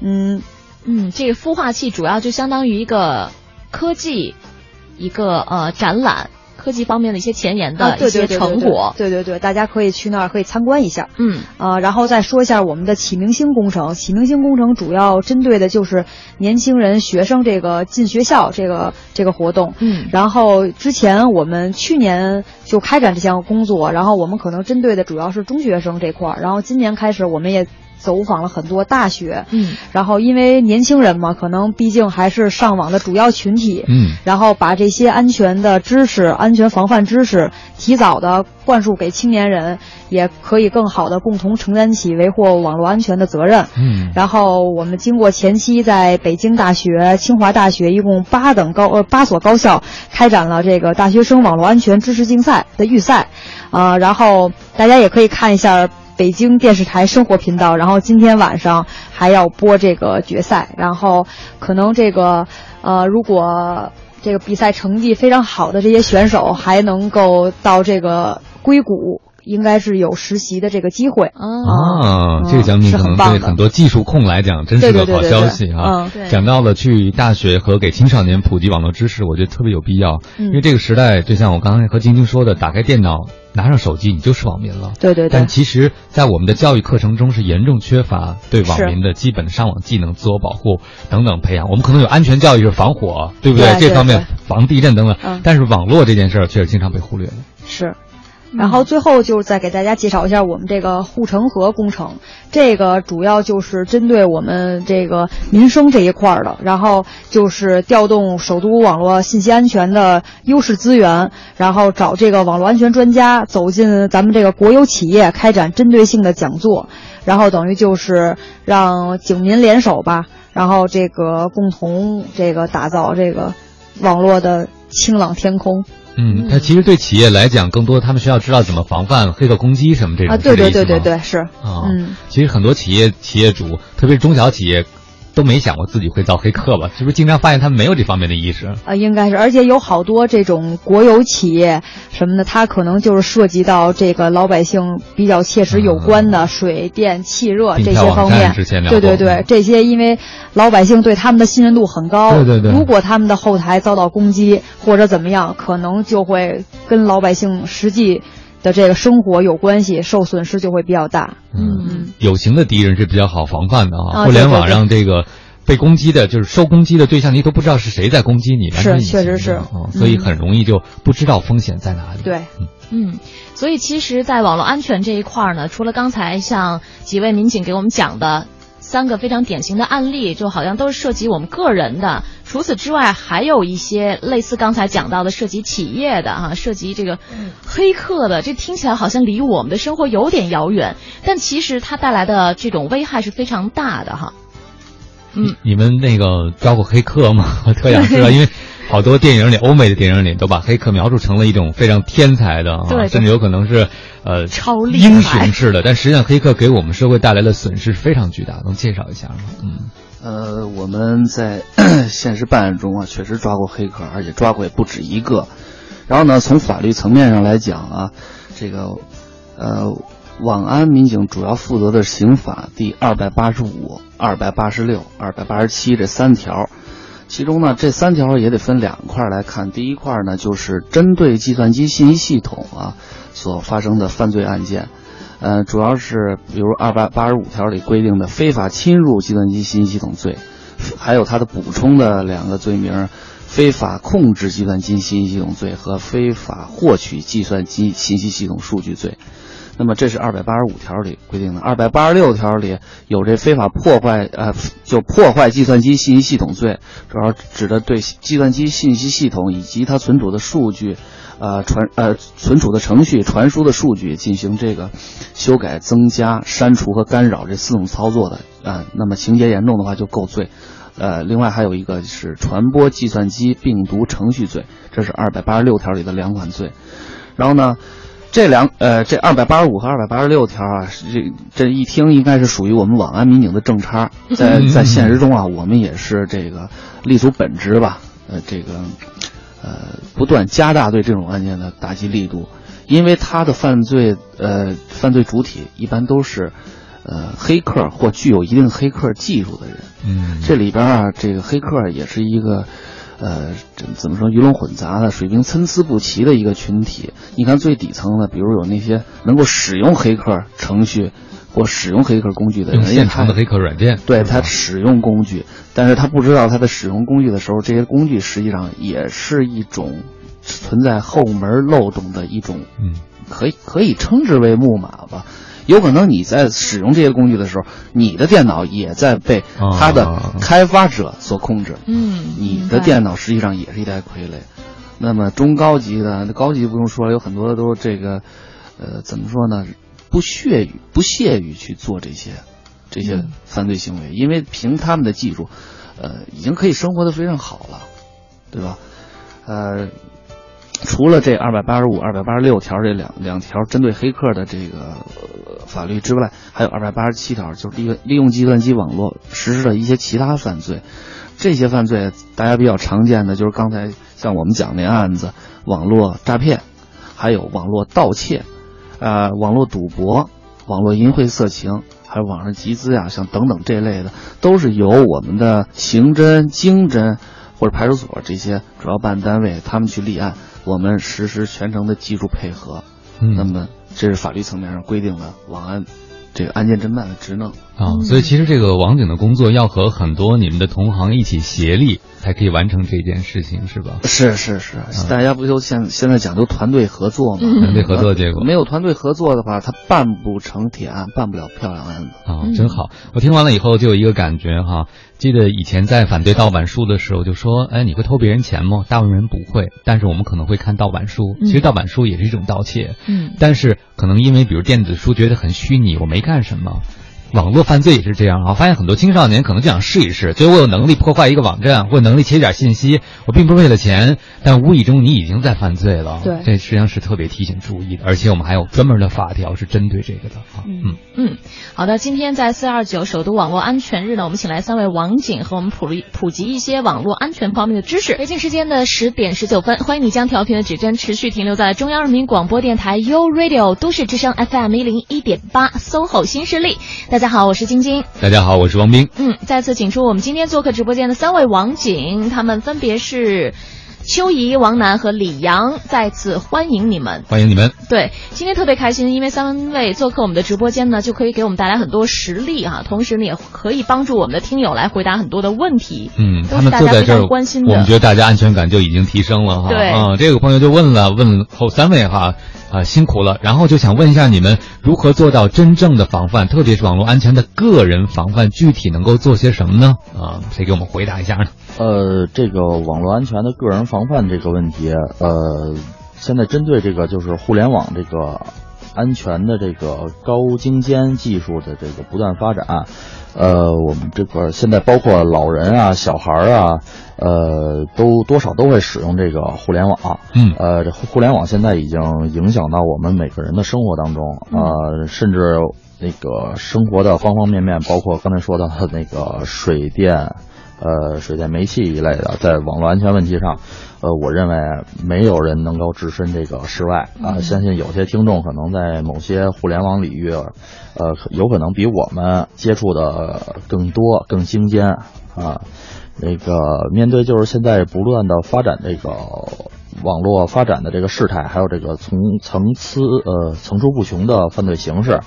嗯，嗯，这个孵化器主要就相当于一个科技一个呃展览，科技方面的一些前沿的一些对对对对成果。对对对，大家可以去那儿可以参观一下。嗯呃，然后再说一下我们的启明星工程。启明星工程主要针对的就是年轻人、学生这个进学校这个这个活动。嗯然后之前我们去年就开展这项工作，然后我们可能针对的主要是中学生这块儿，然后今年开始我们也走访了很多大学。嗯然后因为年轻人嘛，可能毕竟还是上网的主要群体。嗯，然后把这些安全的知识、安全防范知识提早的灌输给青年人，也可以更好的共同承担起维护网络安全的责任。嗯然后我们经过前期在北京大学、清华大学一共八等高呃八所高校开展了这个大学生网络安全知识竞赛的预赛，呃，然后大家也可以看一下。北京电视台生活频道，然后今天晚上还要播这个决赛，然后可能这个呃，如果这个比赛成绩非常好的这些选手还能够到这个硅谷，应该是有实习的这个机会。啊这个奖品可能对很多技术控来讲，真是个好消息啊！讲到了去大学和给青少年普及网络知识，我觉得特别有必要，嗯因为这个时代，就像我刚才和晶晶说的，打开电脑，拿上手机，你就是网民了。对对对但，其实，在我们的教育课程中是严重缺乏对网民的基本的上网技能、自我保护等等培养。我们可能有安全教育是防火，对不对对这方面防地震等等，嗯但是网络这件事儿却是经常被忽略的。是。然后最后就是再给大家介绍一下我们这个护城河工程，这个主要就是针对我们这个民生这一块儿的，然后就是调动首都网络信息安全的优势资源，然后找这个网络安全专家走进咱们这个国有企业，开展针对性的讲座，然后等于就是让警民联手吧，然后这个共同这个打造这个网络的清朗天空。嗯，它其实对企业来讲，更多他们需要知道怎么防范黑客攻击什么这种。啊，对对对对对，是。啊，嗯，其实很多企业企业主，特别是中小企业，都没想过自己会造黑客吧？是不是经常发现他们没有这方面的意识？啊，应该是，而且有好多这种国有企业什么的，它可能就是涉及到这个老百姓比较切实有关的水电气热这些方面。对对对这些因为老百姓对他们的信任度很高。对对对如果他们的后台遭到攻击或者怎么样，可能就会跟老百姓实际的这个生活有关系，受损失就会比较大。嗯友情的敌人是比较好防范的啊。啊互联网让这个被攻击的，就是受攻击的对象，你都不知道是谁在攻击你，完是确实是哦，所以嗯很容易就不知道风险在哪里。对，嗯，所以其实，在网络安全这一块儿呢，除了刚才像几位民警给我们讲的三个非常典型的案例，就好像都是涉及我们个人的。除此之外，还有一些类似刚才讲到的涉及企业的哈、涉及这个黑客的，这听起来好像离我们的生活有点遥远，但其实它带来的这种危害是非常大的哈。嗯，你们那个招过黑客吗？我特想知道，因为好多电影里，欧美的电影里都把黑客描述成了一种非常天才的啊，甚至有可能是呃超厉英雄式的，但实际上黑客给我们社会带来的损失是非常巨大，能介绍一下吗？嗯，呃，我们在现实办案中啊，确实抓过黑客，而且抓过也不止一个。然后呢，从法律层面上来讲啊，这个呃，网安民警主要负责的刑法第二百八十五、二百八十六、二百八十七这三条。其中呢，这三条也得分两块来看。第一块呢，就是针对计算机信息系统啊所发生的犯罪案件，呃，主要是比如二百八十五条里规定的非法侵入计算机信息系统罪，还有它的补充的两个罪名：非法控制计算机信息系统罪和非法获取计算机信息系统数据罪。那么这是二百八十五条里规定的，二百八十六条里有这非法破坏，呃，就破坏计算机信息系统罪，主要指的对计算机信息系统以及它存储的数据，呃传呃存储的程序、传输的数据进行这个修改、增加、删除和干扰这四种操作的啊、那么情节严重的话就构罪。呃，另外还有一个是传播计算机病毒程序罪，这是二百八十六条里的两款罪。然后呢，这两呃，这二百八十五和二百八十六条啊，是这这一听应该是属于我们网安民警的正差，在在现实中啊，我们也是这个立足本职吧，呃，这个呃，不断加大对这种案件的打击力度，因为他的犯罪呃犯罪主体一般都是呃黑客或具有一定黑客技术的人，嗯，这里边啊，这个黑客也是一个，呃，怎怎么说鱼龙混杂的、水平参差不齐的一个群体。你看最底层的，比如有那些能够使用黑客程序或使用黑客工具的人，用现成的黑客软件，对他使用工具，但是他不知道他在使用工具的时候，这些工具实际上也是一种存在后门漏洞的一种嗯可以可以称之为木马吧。有可能你在使用这些工具的时候，你的电脑也在被它的啊开发者所控制。嗯，你的电脑实际上也是一台傀儡。那么中高级的，那高级不用说了，有很多都这个，呃，怎么说呢？不屑于不屑于去做这些这些嗯犯罪行为，因为凭他们的技术，呃，已经可以生活的非常好了，对吧？呃，除了这二百八十五、二百八十六条这两两条针对黑客的这个、法律之外，还有二百八十七条，就是利用利用计算机网络实施的一些其他犯罪。这些犯罪大家比较常见的就是刚才像我们讲那案子，网络诈骗，还有网络盗窃，呃，网络赌博、网络淫秽色情，还有网上集资呀，像等等这类的，都是由我们的刑侦、经侦或者派出所这些主要办案单位他们去立案，我们实施全程的技术配合。嗯，那么这是法律层面上规定的网安这个案件侦办的职能。啊，所以其实这个网警的工作要和很多你们的同行一起协力，才可以完成这件事情，是吧？是是是，大家不就现现在讲究团队合作吗？团队合作，结果没有团队合作的话，他办不成铁案，办不了漂亮案子。啊，真好！我听完了以后就有一个感觉哈，记得以前在反对盗版书的时候，就说，哎，你会偷别人钱吗？大部分人不会，但是我们可能会看盗版书。其实盗版书也是一种盗窃，嗯，但是可能因为比如电子书觉得很虚拟，我没干什么。网络犯罪也是这样啊！发现很多青少年可能就想试一试，觉得我有能力破坏一个网站，或有能力窃点信息，我并不是为了钱，但无意中你已经在犯罪了。对，这实际上是特别提醒注意的，而且我们还有专门的法条是针对这个的啊。嗯嗯，好的，今天在四二九首都网络安全日呢，我们请来三位网警和我们普普及一些网络安全方面的知识。北京时间的十点十九分，欢迎你将调频的指针持续停留在中央人民广播电台 U Radio 都市之声 FM 一零一点八 SOHO 新势力。大家好，我是晶晶。大家好，我是王斌。嗯，再次请出我们今天做客直播间的三位网警，他们分别是邱怡、王楠和李阳，再次欢迎你们，欢迎你们。对，今天特别开心，因为三位做客我们的直播间呢，就可以给我们带来很多实例啊，同时呢，也可以帮助我们的听友来回答很多的问题。嗯，他们坐在这儿，关心的，我们觉得大家安全感就已经提升了哈。对，啊，这个朋友就问了，问后三位哈。啊，辛苦了。然后就想问一下你们如何做到真正的防范，特别是网络安全的个人防范，具体能够做些什么呢？啊，谁给我们回答一下呢？呃，这个网络安全的个人防范这个问题，呃，现在针对这个就是互联网这个安全的这个高精尖技术的这个不断发展。呃，我们这个现在包括老人啊、小孩啊，呃，都多少都会使用这个互联网。嗯，呃，这互联网现在已经影响到我们每个人的生活当中，呃，甚至那个生活的方方面面，包括刚才说到的那个水电。呃，水电煤气一类的，在网络安全问题上，呃，我认为没有人能够置身这个事外啊。相信有些听众可能在某些互联网领域，呃，有可能比我们接触的更多、更精尖啊。那个面对就是现在不断的发展这个网络发展的这个事态，还有这个从层次呃层出不穷的犯罪形式，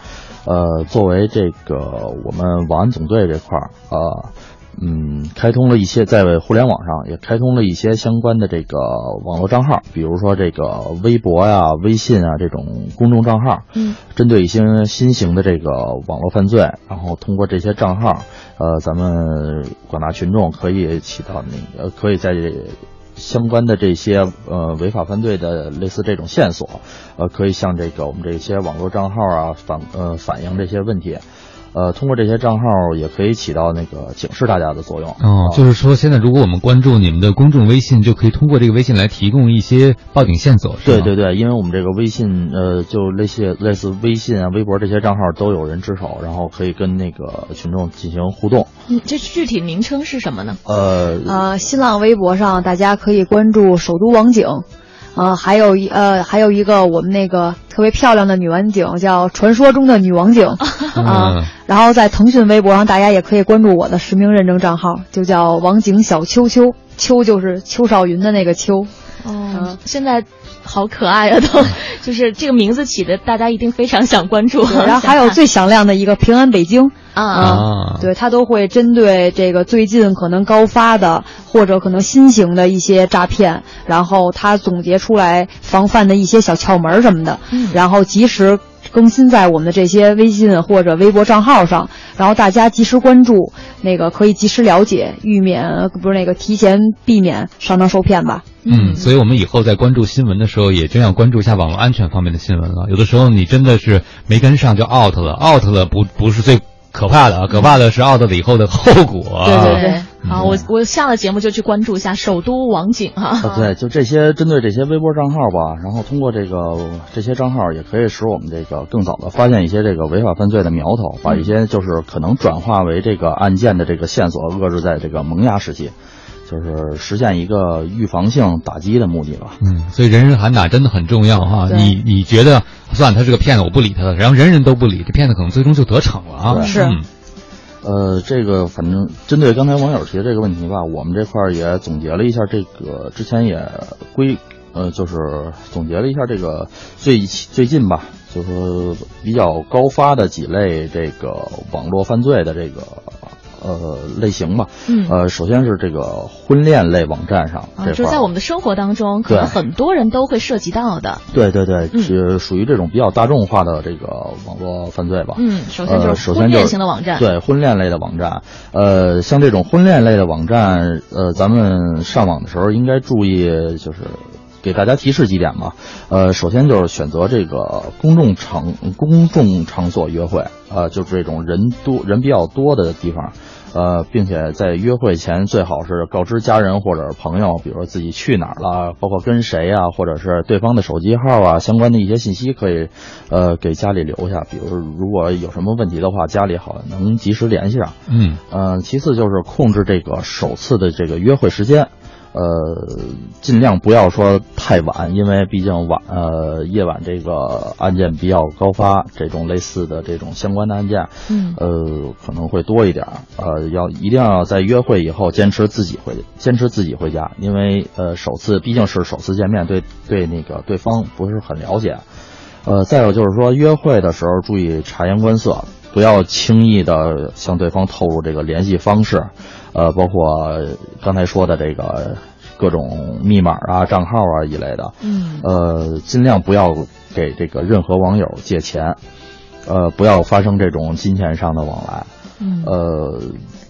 呃，作为这个我们网安总队这块儿啊。嗯，开通了一些在互联网上也开通了一些相关的这个网络账号，比如说这个微博呀、微信啊这种公众账号。嗯，针对一些新型的这个网络犯罪，然后通过这些账号，呃，咱们广大群众可以起到那个，可以在相关的这些呃违法犯罪的类似这种线索，呃，可以向这个我们这些网络账号啊反呃反映这些问题。呃，通过这些账号也可以起到那个警示大家的作用。哦，就是说，现在如果我们关注你们的公众微信，就可以通过这个微信来提供一些报警线索。对对对，因为我们这个微信，呃，就类似类似微信啊、微博这些账号都有人值守，然后可以跟那个群众进行互动。嗯，这具体名称是什么呢？呃呃，新浪微博上大家可以关注首都网警。呃，还有一呃，还有一个我们那个特别漂亮的女网警，叫传说中的女网警 啊。然后在腾讯微博上，大家也可以关注我的实名认证账号，就叫网警小秋秋，秋就是邱少云的那个秋。哦，现在好可爱啊，都 就是这个名字起的，大家一定非常想关注。然后还有最响亮的一个平安北京啊，对他都会针对这个最近可能高发的或者可能新型的一些诈骗，然后他总结出来防范的一些小窍门什么的，然后及时。更新在我们的这些微信或者微博账号上，然后大家及时关注，那个可以及时了解，预免不是那个提前避免上当受骗吧。嗯，所以我们以后在关注新闻的时候，也真要关注一下网络安全方面的新闻了。有的时候你真的是没跟上就 out 了，out 了不不是最可怕的啊，可怕的是 out 了以后的后果。对对对。好，我我下了节目就去关注一下首都网警哈。对，就这些针对这些微博账号吧，然后通过这个这些账号，也可以使我们这个更早的发现一些这个违法犯罪的苗头，把一些就是可能转化为这个案件的这个线索遏制在这个萌芽时期，就是实现一个预防性打击的目的吧。嗯，所以人人喊打真的很重要哈。你你觉得算他是个骗子，我不理他了，然后人人都不理，这骗子可能最终就得逞了啊。是。呃，这个反正针对刚才网友提的这个问题吧，我们这块儿也总结了一下，这个之前也归呃，就是总结了一下这个最最近吧，就是比较高发的几类这个网络犯罪的这个呃类型吧。嗯呃，首先是这个婚恋类网站上就是在我们的生活当中，可能很多人都会涉及到的。对对对，嗯是属于这种比较大众化的这个网络犯罪吧。嗯，首先就呃，是婚恋型的网站。对婚恋类的网站，呃，像这种婚恋类的网站，呃，咱们上网的时候应该注意，就是给大家提示几点吧。呃，首先就是选择这个公众场公众场所约会，呃，就是这种人多人比较多的地方。呃，并且在约会前最好是告知家人或者朋友，比如说自己去哪儿了，包括跟谁啊，或者是对方的手机号啊，相关的一些信息可以，呃，给家里留下。比如如果有什么问题的话，家里好能及时联系上。嗯呃，其次就是控制这个首次的这个约会时间，呃，尽量不要说太晚，因为毕竟晚呃夜晚这个案件比较高发，这种类似的这种相关的案件，嗯呃可能会多一点儿。呃，要一定要在约会以后坚持自己回坚持自己回家，因为呃首次毕竟是首次见面，对对那个对方不是很了解。呃，再有就是说，约会的时候注意察言观色，不要轻易的向对方透露这个联系方式，呃，包括刚才说的这个各种密码啊、账号啊一类的，嗯。呃，尽量不要给这个任何网友借钱，呃，不要发生这种金钱上的往来。嗯。呃，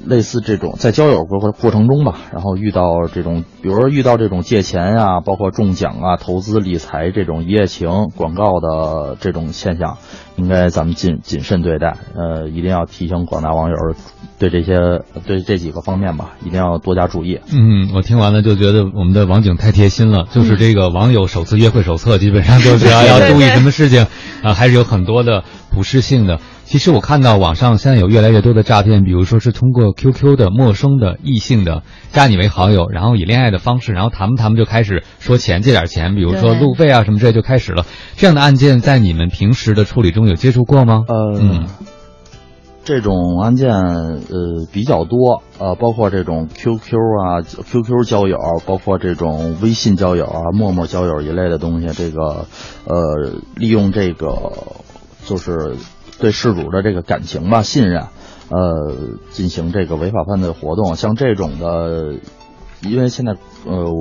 类似这种在交友过过程中吧，然后遇到这种，比如说遇到这种借钱呀、包括中奖啊、投资理财这种一夜情广告的这种现象，应该咱们谨谨慎对待。呃，一定要提醒广大网友对这些对这几个方面吧，一定要多加注意。嗯，我听完了就觉得我们的网警太贴心了，就是这个网友首次约会手册，基本上就是要要 注意什么事情，啊，还是有很多的普适性的。其实我看到网上现在有越来越多的诈骗，比如说是通过 QQ 的陌生的异性的加你为好友，然后以恋爱的方式，然后谈不谈就开始说钱借点钱，比如说路费啊什么之类就开始了。这样的案件在你们平时的处理中有接触过吗？呃，嗯这种案件呃比较多，呃，包括这种 QQ 啊、QQ 交友，包括这种微信交友啊、陌陌交友一类的东西，这个呃，利用这个就是对事主的这个感情吧、信任，呃，进行这个违法犯罪活动。像这种的，因为现在呃。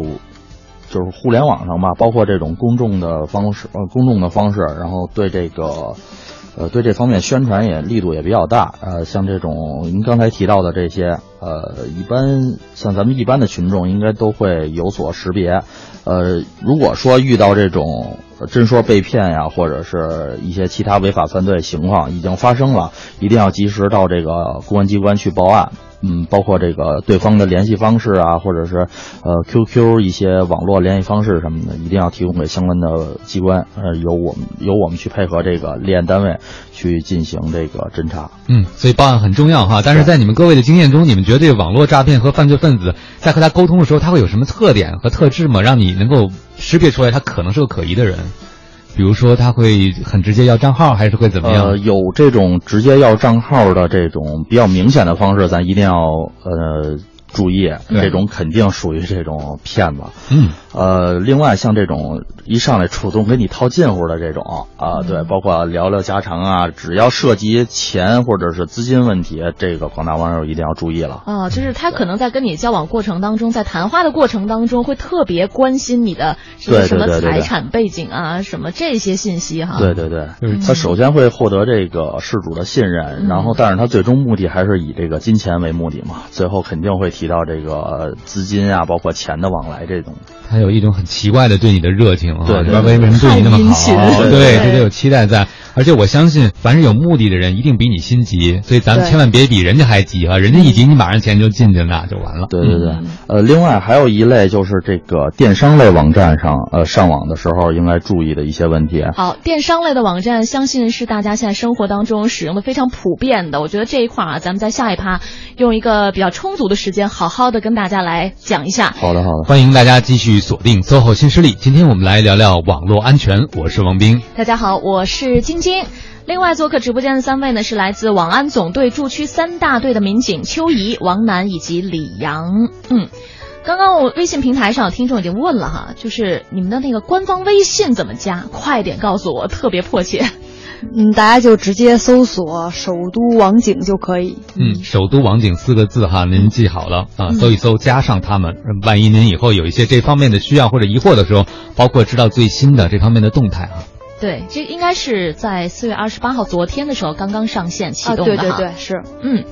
就是互联网上吧，包括这种公众的方式，呃，公众的方式，然后对这个，呃，对这方面宣传也力度也比较大。呃，像这种您刚才提到的这些，呃，一般像咱们一般的群众应该都会有所识别。呃，如果说遇到这种真说被骗呀，或者是一些其他违法犯罪情况已经发生了，一定要及时到这个公安机关去报案。嗯，包括这个对方的联系方式啊，或者是呃 QQ 一些网络联系方式什么的，一定要提供给相关的机关，呃，由我们由我们去配合这个立案单位去进行这个侦查。嗯，所以报案很重要哈。但是在你们各位的经验中，你们觉得这个网络诈骗和犯罪分子在和他沟通的时候，他会有什么特点和特质吗？让你能够识别出来他可能是个可疑的人？比如说他会很直接要账号，还是会怎么样？呃，有这种直接要账号的这种比较明显的方式，咱一定要呃注意，这种肯定属于这种骗子。嗯，呃，另外像这种一上来主动跟你套近乎的这种啊、对，包括聊聊家常啊，只要涉及钱或者是资金问题，这个广大网友一定要注意了。啊，就是他可能在跟你交往过程当中，在谈话的过程当中，会特别关心你的什么什么财产背景啊，什么这些信息哈。对对对，他首先会获得这个事主的信任，嗯。然后但是他最终目的还是以这个金钱为目的嘛，最后肯定会提到这个资金啊，包括钱的往来这种。他有一种很奇怪的对你的热情啊，对对不知道为为什么对你那么好，对对，对这都有期待在。而且我相信，凡是有目的的人，一定比你心急，所以咱们千万别比人家还急啊！人家一急，你马上钱就进去了，那就完了。对对对嗯，呃，另外还有一类就是这个电商类网站上，呃，上网的时候应该注意的一些问题。好，电商类的网站，相信是大家现在生活当中使用的非常普遍的。我觉得这一块啊，咱们在下一趴用一个比较充足的时间，好好的跟大家来讲一下。好的，好的。欢迎大家继续锁定 SOHO 新势力，今天我们来聊聊网络安全。我是王斌。大家好，我是晶晶。另外做客直播间的三位呢，是来自网安总队驻区三大队的民警邱怡、王楠以及李阳。嗯，刚刚我微信平台上有听众已经问了哈，就是你们的那个官方微信怎么加？快点告诉我，特别迫切。嗯，大家就直接搜索“首都网警”就可以。嗯，首都网警四个字哈，您记好了啊，搜一搜，加上他们，万一您以后有一些这方面的需要或者疑惑的时候，包括知道最新的这方面的动态啊。对，这应该是在四月二十八号昨天的时候刚刚上线启动的哈。对对对，是，嗯。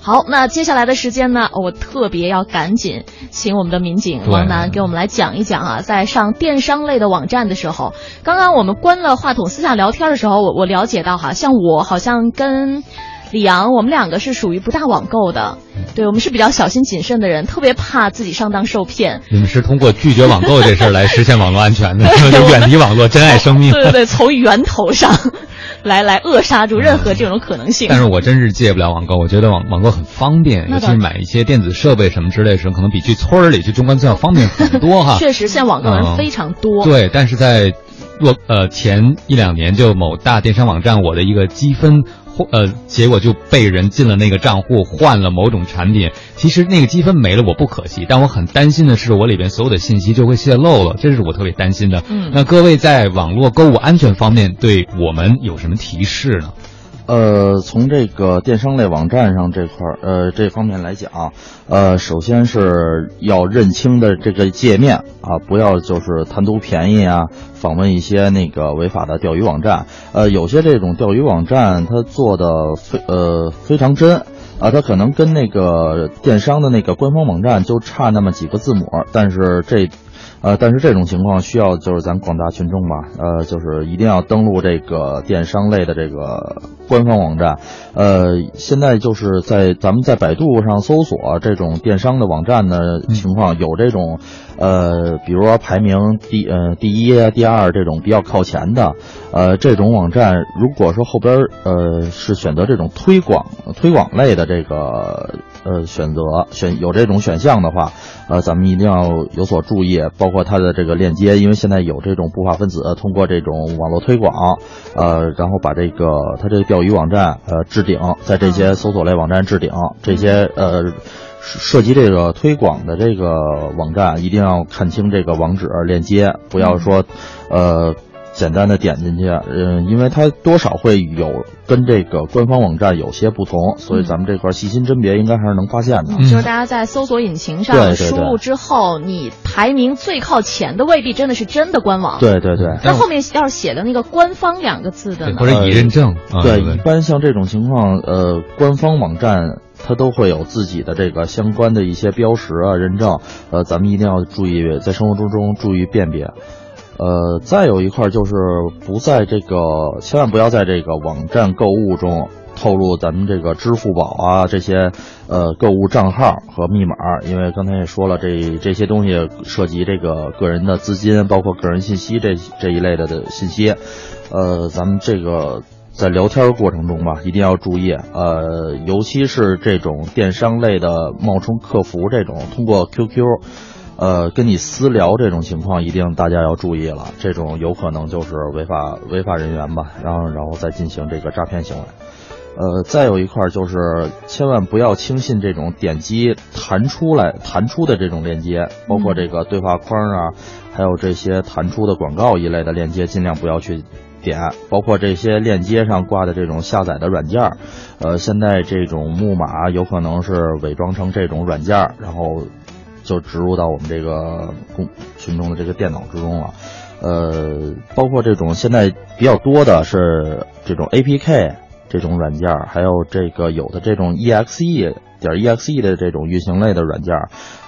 好，那接下来的时间呢，我特别要赶紧请我们的民警王楠给我们来讲一讲啊，在上电商类的网站的时候，刚刚我们关了话筒私下聊天的时候，我我了解到哈，像我好像跟。李阳，我们两个是属于不大网购的，对我们是比较小心谨慎的人，特别怕自己上当受骗。你们是通过拒绝网购这事儿来实现网络安全的，就远离网络，珍爱生命。对对对，从源头上来来扼杀住任何这种可能性。但是我真是戒不了网购，我觉得网网购很方便，尤其是买一些电子设备什么之类的时候，可能比去村儿里去中关村要方便很多哈。确实，现在网购人非常多。对，但是在若呃前一两年，就某大电商网站，我的一个积分。呃，结果就被人进了那个账户，换了某种产品。其实那个积分没了，我不可惜，但我很担心的是，我里边所有的信息就会泄露了，这是我特别担心的。嗯，那各位在网络购物安全方面，对我们有什么提示呢？呃，从这个电商类网站上这块儿，呃，这方面来讲，呃，首先是要认清的这个界面啊，不要就是贪图便宜啊，访问一些那个违法的钓鱼网站。呃，有些这种钓鱼网站，它做的非呃非常真啊，它可能跟那个电商的那个官方网站就差那么几个字母，但是这。呃，但是这种情况需要就是咱广大群众吧，呃，就是一定要登录这个电商类的这个官方网站。呃，现在就是在咱们在百度上搜索这种电商的网站的情况，有这种，呃，比如说排名第呃第一啊、第二这种比较靠前的，呃，这种网站，如果说后边呃是选择这种推广推广类的这个呃选择选有这种选项的话，呃，咱们一定要有所注意。包括它的这个链接，因为现在有这种不法分子通过这种网络推广，呃，然后把这个它这个钓鱼网站呃置顶，在这些搜索类网站置顶，这些呃涉及这个推广的这个网站，一定要看清这个网址链接，不要说呃。简单的点进去，嗯，因为它多少会有跟这个官方网站有些不同，所以咱们这块细心甄别应该还是能发现的。就是大家在搜索引擎上输入之后，你排名最靠前的未必真的是真的官网。对对对。那后面要是写的那个“官方”两个字的，或者已认证。对，一般像这种情况，呃，官方网站它都会有自己的这个相关的一些标识啊、认证，呃，咱们一定要注意在生活中中注意辨别。呃，再有一块就是不在这个，千万不要在这个网站购物中透露咱们这个支付宝啊这些呃购物账号和密码，因为刚才也说了，这这些东西涉及这个个人的资金，包括个人信息这这一类的的信息，呃，咱们这个在聊天过程中吧，一定要注意，呃，尤其是这种电商类的冒充客服这种，通过 QQ。呃，跟你私聊这种情况，一定大家要注意了，这种有可能就是违法违法人员吧，然后然后再进行这个诈骗行为。呃，再有一块儿就是千万不要轻信这种点击弹出来弹出的这种链接，包括这个对话框啊，还有这些弹出的广告一类的链接，尽量不要去点。包括这些链接上挂的这种下载的软件儿，呃，现在这种木马有可能是伪装成这种软件儿，然后。就植入到我们这个公群众的这个电脑之中了，呃，包括这种现在比较多的是这种 APK 这种软件，还有这个有的这种 EXE 点 EXE 的这种运行类的软件，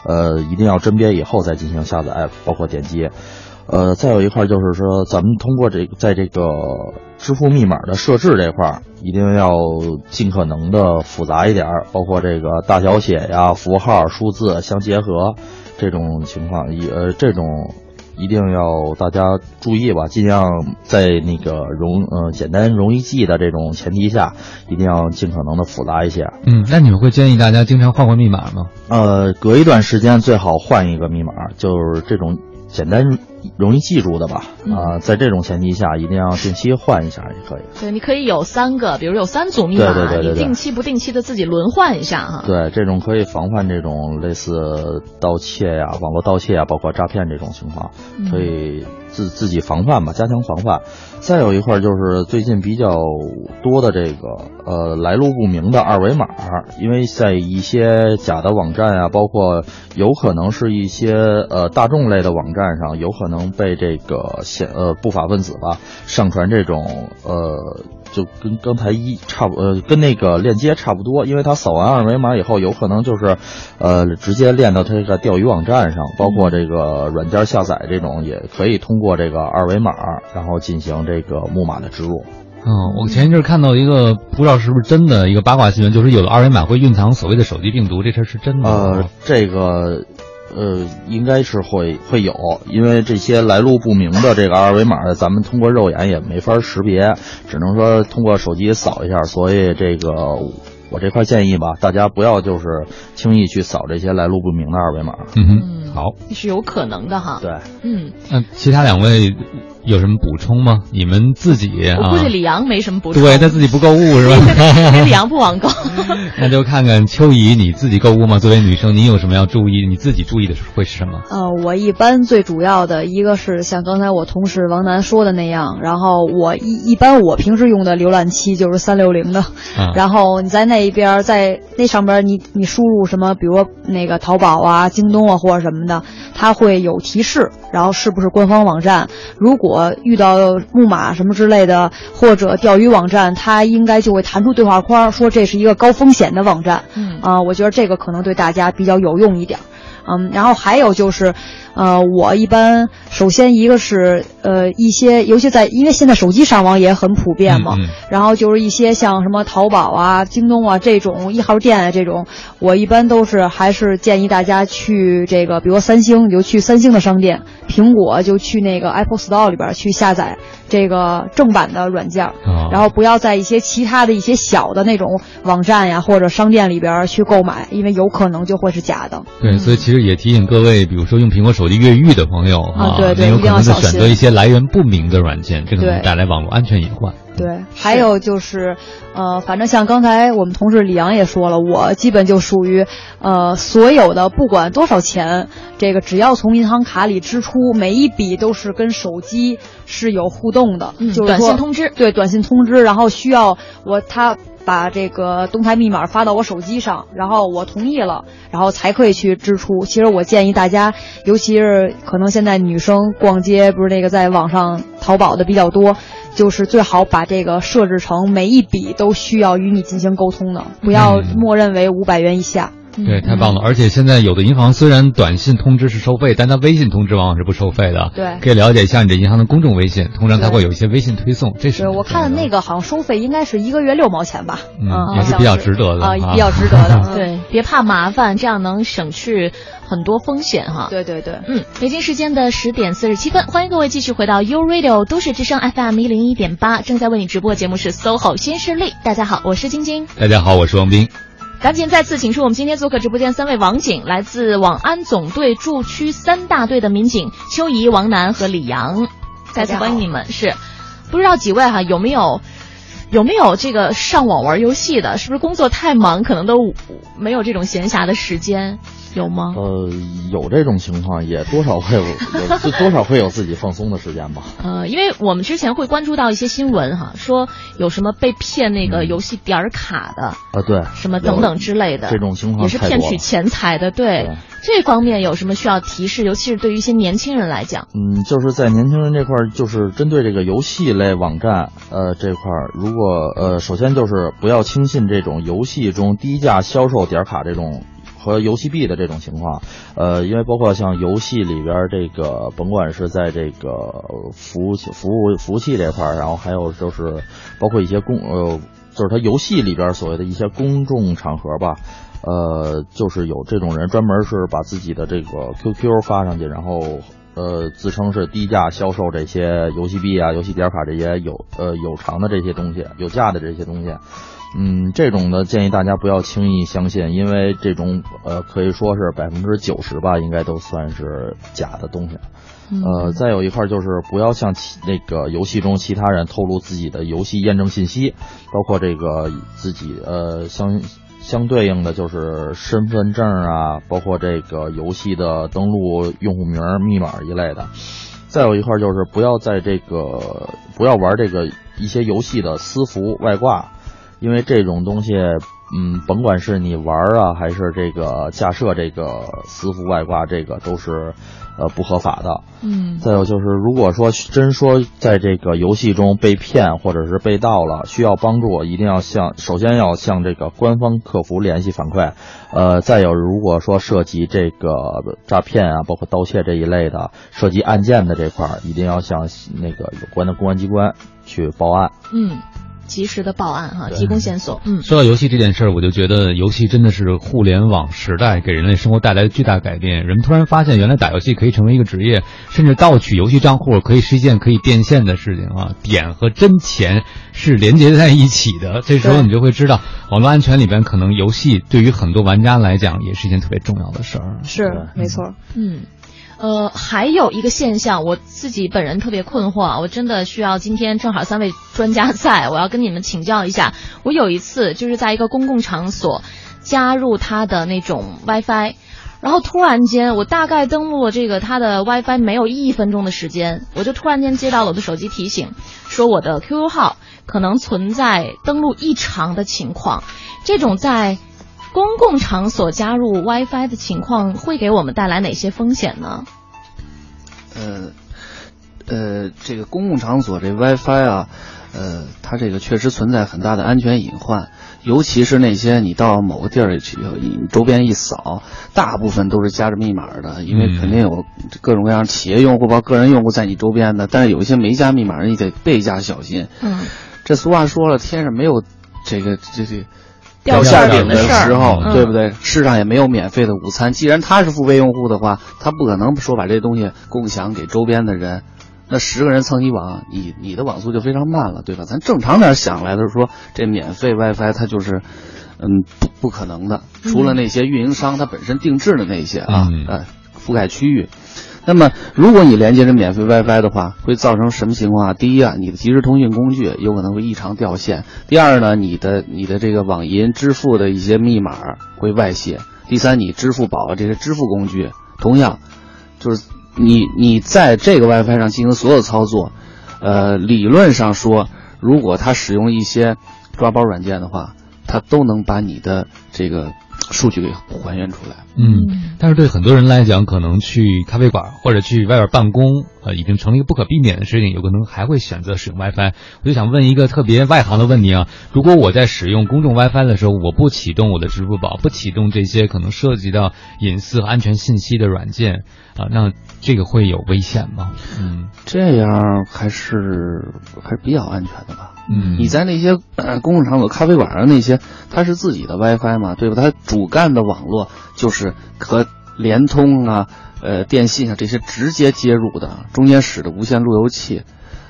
呃，一定要甄别以后再进行下载，包括点击。呃，再有一块就是说，咱们通过这个在这个支付密码的设置这块儿，一定要尽可能的复杂一点儿，包括这个大小写呀、符号、数字相结合这种情况，一呃这种一定要大家注意吧，尽量在那个容呃简单容易记的这种前提下，一定要尽可能的复杂一些。嗯，那你们会建议大家经常换换密码吗？呃，隔一段时间最好换一个密码，就是这种简单。容易记住的吧。嗯啊，在这种前提下，一定要定期换一下也可以。对，你可以有三个，比如有三组密码，对对对对对你定期不定期的自己轮换一下哈。对，这种可以防范这种类似盗窃呀、网络盗窃呀，包括诈骗这种情况，嗯可以自自己防范吧，加强防范。再有一块儿就是最近比较多的这个呃来路不明的二维码，因为在一些假的网站啊，包括有可能是一些呃大众类的网站上，有可能被这个现呃不法分子吧上传这种呃。就跟刚才一差不呃跟那个链接差不多，因为他扫完二维码以后，有可能就是，呃直接链到他这个钓鱼网站上，包括这个软件下载这种，也可以通过这个二维码，然后进行这个木马的植入。嗯，我前一阵儿看到一个不知道是不是真的一个八卦新闻，就是有的二维码会蕴藏所谓的手机病毒，这事儿是真的吗？呃，这个。呃，应该是会会有，因为这些来路不明的这个二维码，咱们通过肉眼也没法识别，只能说通过手机扫一下。所以这个我这块建议吧，大家不要就是轻易去扫这些来路不明的二维码。嗯哼，嗯，好，是有可能的哈。对，嗯，那其他两位有什么补充吗？你们自己啊我估，计李阳没什么补充。对他自己不购物是吧？因为李阳不网购。那就看看秋怡你自己购物吗？作为女生，你有什么要注意？你自己注意的会是什么？呃，我一般最主要的一个是像刚才我同事王楠说的那样，然后我一一般我平时用的浏览器就是三六零的，啊，然后你在那一边，在那上边你你输入什么，比如说那个淘宝啊、京东啊或者什么的，它会有提示，然后是不是官方网站。如果遇到木马什么之类的，或者钓鱼网站，它应该就会弹出对话框，说这是一个高风险的网站。嗯啊、我觉得这个可能对大家比较有用一点儿。嗯，然后还有就是，呃，我一般首先一个是呃一些，尤其在因为现在手机上网也很普遍嘛，嗯嗯然后就是一些像什么淘宝啊、京东啊这种一号店啊这种，我一般都是还是建议大家去这个，比如三星你就去三星的商店，苹果就去那个 Apple Store 里边去下载这个正版的软件然后不要在一些其他的一些小的那种网站呀或者商店里边去购买，因为有可能就会是假的。对，所以其实也提醒各位，比如说用苹果手机越狱的朋友啊对对有可能选择一些来源不明的软件，这可能带来网络安全隐患。对，还有就是，呃，反正像刚才我们同事李阳也说了，我基本就属于，呃，所有的不管多少钱，这个只要从银行卡里支出，每一笔都是跟手机是有互动的，嗯就是短信通知对，短信通知，然后需要我他把这个动态密码发到我手机上，然后我同意了，然后才可以去支出。其实我建议大家，尤其是可能现在女生逛街不是那个在网上淘宝的比较多，就是最好把这个设置成每一笔都需要与你进行沟通的，不要嗯默认为五百元以下。对，太棒了！而且现在有的银行虽然短信通知是收费，但它微信通知往往是不收费的。对可以了解一下你这银行的公众微信，通常它会有一些微信推送。这是，我看那个好像收费应该是一个月六毛钱吧，嗯嗯，也是比较值得的啊，啊比较值得的。嗯对，别怕麻烦，这样能省去很多风险哈。对对对。嗯，北京时间的十点四十七分，欢迎各位继续回到 U Radio 都市之声 FM 一零一点八，正在为你直播的节目是 SOHO 新势力。大家好，我是晶晶。大家好，我是王斌。赶紧再次请出我们今天做客直播间三位网警，来自网安总队驻区三大队的民警邱怡、王楠和李阳，再次欢迎你们。是，不知道几位哈有没有有没有这个上网玩游戏的？是不是工作太忙，可能都没有这种闲暇的时间？有吗？呃，有这种情况，也多少会有，多少会有自己放松的时间吧。呃，因为我们之前会关注到一些新闻哈，说有什么被骗那个游戏点儿卡的，啊，对，什么等等之类的，这种情况也是骗取钱财的。对对这方面有什么需要提示？尤其是对于一些年轻人来讲，嗯，就是在年轻人这块儿，就是针对这个游戏类网站，呃，这块儿，如果呃，首先就是不要轻信这种游戏中低价销售点卡这种和游戏币的这种情况，呃，因为包括像游戏里边这个，甭管是在这个服务、服务服务器这块儿，然后还有就是包括一些公呃，就是它游戏里边所谓的一些公众场合吧。呃，就是有这种人专门是把自己的这个 QQ 发上去，然后呃自称是低价销售这些游戏币啊、游戏点卡这些有呃有偿的这些东西、有价的这些东西。嗯，这种的建议大家不要轻易相信，因为这种呃可以说是百分之九十吧，应该都算是假的东西。呃，再有一块就是不要向其那个游戏中其他人透露自己的游戏验证信息，包括这个自己呃相相对应的就是身份证啊，包括这个游戏的登录用户名、密码一类的。再有一块就是不要在这个不要玩这个一些游戏的私服外挂，因为这种东西，嗯，甭管是你玩啊，还是这个架设这个私服外挂，这个都是呃不合法的。嗯再有就是，如果说真说在这个游戏中被骗或者是被盗了，需要帮助，一定要向首先要向这个官方客服联系反馈。呃，再有如果说涉及这个诈骗啊，包括盗窃这一类的，涉及案件的这块儿，一定要向那个有关的公安机关去报案。嗯，及时的报案哈，对提供线索。嗯说到游戏这件事儿，我就觉得游戏真的是互联网时代给人类生活带来的巨大改变。人们突然发现，原来打游戏可以成为一个职业，甚至盗取游戏账户可以是一件可以变现的事情啊！点和真钱是连接在一起的。这时候你就会知道，网络安全里边可能游戏对于很多玩家来讲也是一件特别重要的事儿。是没错。嗯。呃，还有一个现象，我自己本人特别困惑啊，我真的需要今天正好三位专家在，我要跟你们请教一下。我有一次就是在一个公共场所加入他的那种 WiFi，然后突然间我大概登录了这个他的 WiFi 没有一分钟的时间，我就突然间接到了我的手机提醒，说我的 QQ 号可能存在登录异常的情况。这种在公共场所加入 WiFi 的情况会给我们带来哪些风险呢？呃，呃，这个公共场所这 WiFi 啊，呃，它这个确实存在很大的安全隐患，尤其是那些你到某个地儿去，你周边一扫，大部分都是加着密码的，因为嗯肯定有各种各样企业用户包括个人用户在你周边的，但是有一些没加密码的，你得倍加小心。嗯，这俗话说了，天上没有这个这这。掉馅饼的的事儿时候，嗯对不对？世上也没有免费的午餐。既然他是付费用户的话，他不可能说把这东西共享给周边的人。那十个人蹭一网，你你的网速就非常慢了，对吧？咱正常点想来的是说，这免费 WiFi 它就是，嗯，不不可能的。除了那些运营商他本身定制的那些啊，嗯呃，覆盖区域。那么，如果你连接着免费 WiFi 的话，会造成什么情况啊？第一啊，你的即时通讯工具有可能会异常掉线；第二呢，你的你的这个网银支付的一些密码会外泄；第三，你支付宝这些支付工具同样就是你你在这个 WiFi 上进行所有操作，呃，理论上说，如果他使用一些抓包软件的话，他都能把你的这个数据给还原出来。嗯，但是对很多人来讲，可能去咖啡馆或者去外边办公，呃，已经成了一个不可避免的事情，有可能还会选择使用 WiFi。我就想问一个特别外行的问题啊，如果我在使用公众 WiFi 的时候，我不启动我的支付宝，不启动这些可能涉及到隐私和安全信息的软件啊、那这个会有危险吗？嗯这样还是还是比较安全的吧。嗯，你在那些、呃、公共场所、咖啡馆上那些，它是自己的 WiFi 嘛，对吧？它主干的网络就是和联通啊、呃电信啊这些直接接入的，中间使的无线路由器。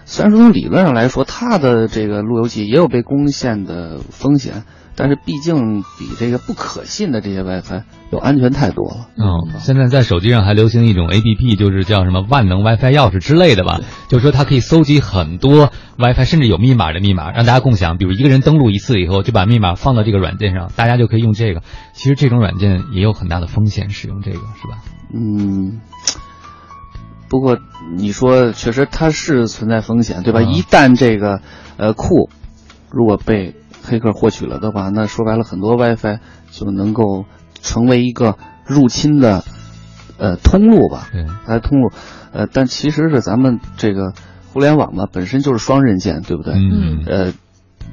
虽然说从理论上来说，它的这个路由器也有被攻陷的风险，但是毕竟比这个不可信的这些 WiFi 要安全太多了。嗯，现在在手机上还流行一种 A P P，就是叫什么万能 WiFi 钥匙之类的吧，就是说它可以搜集很多 WiFi，甚至有密码的密码，让大家共享。比如一个人登录一次以后，就把密码放到这个软件上，大家就可以用这个。其实这种软件也有很大的风险，使用这个是吧？嗯，不过你说确实它是存在风险，对吧？嗯一旦这个呃库如果被黑客获取了的话，那说白了很多 WiFi 就能够成为一个入侵的呃通路吧，对，来通路。呃，但其实是咱们这个互联网嘛，本身就是双刃剑，对不对？嗯呃，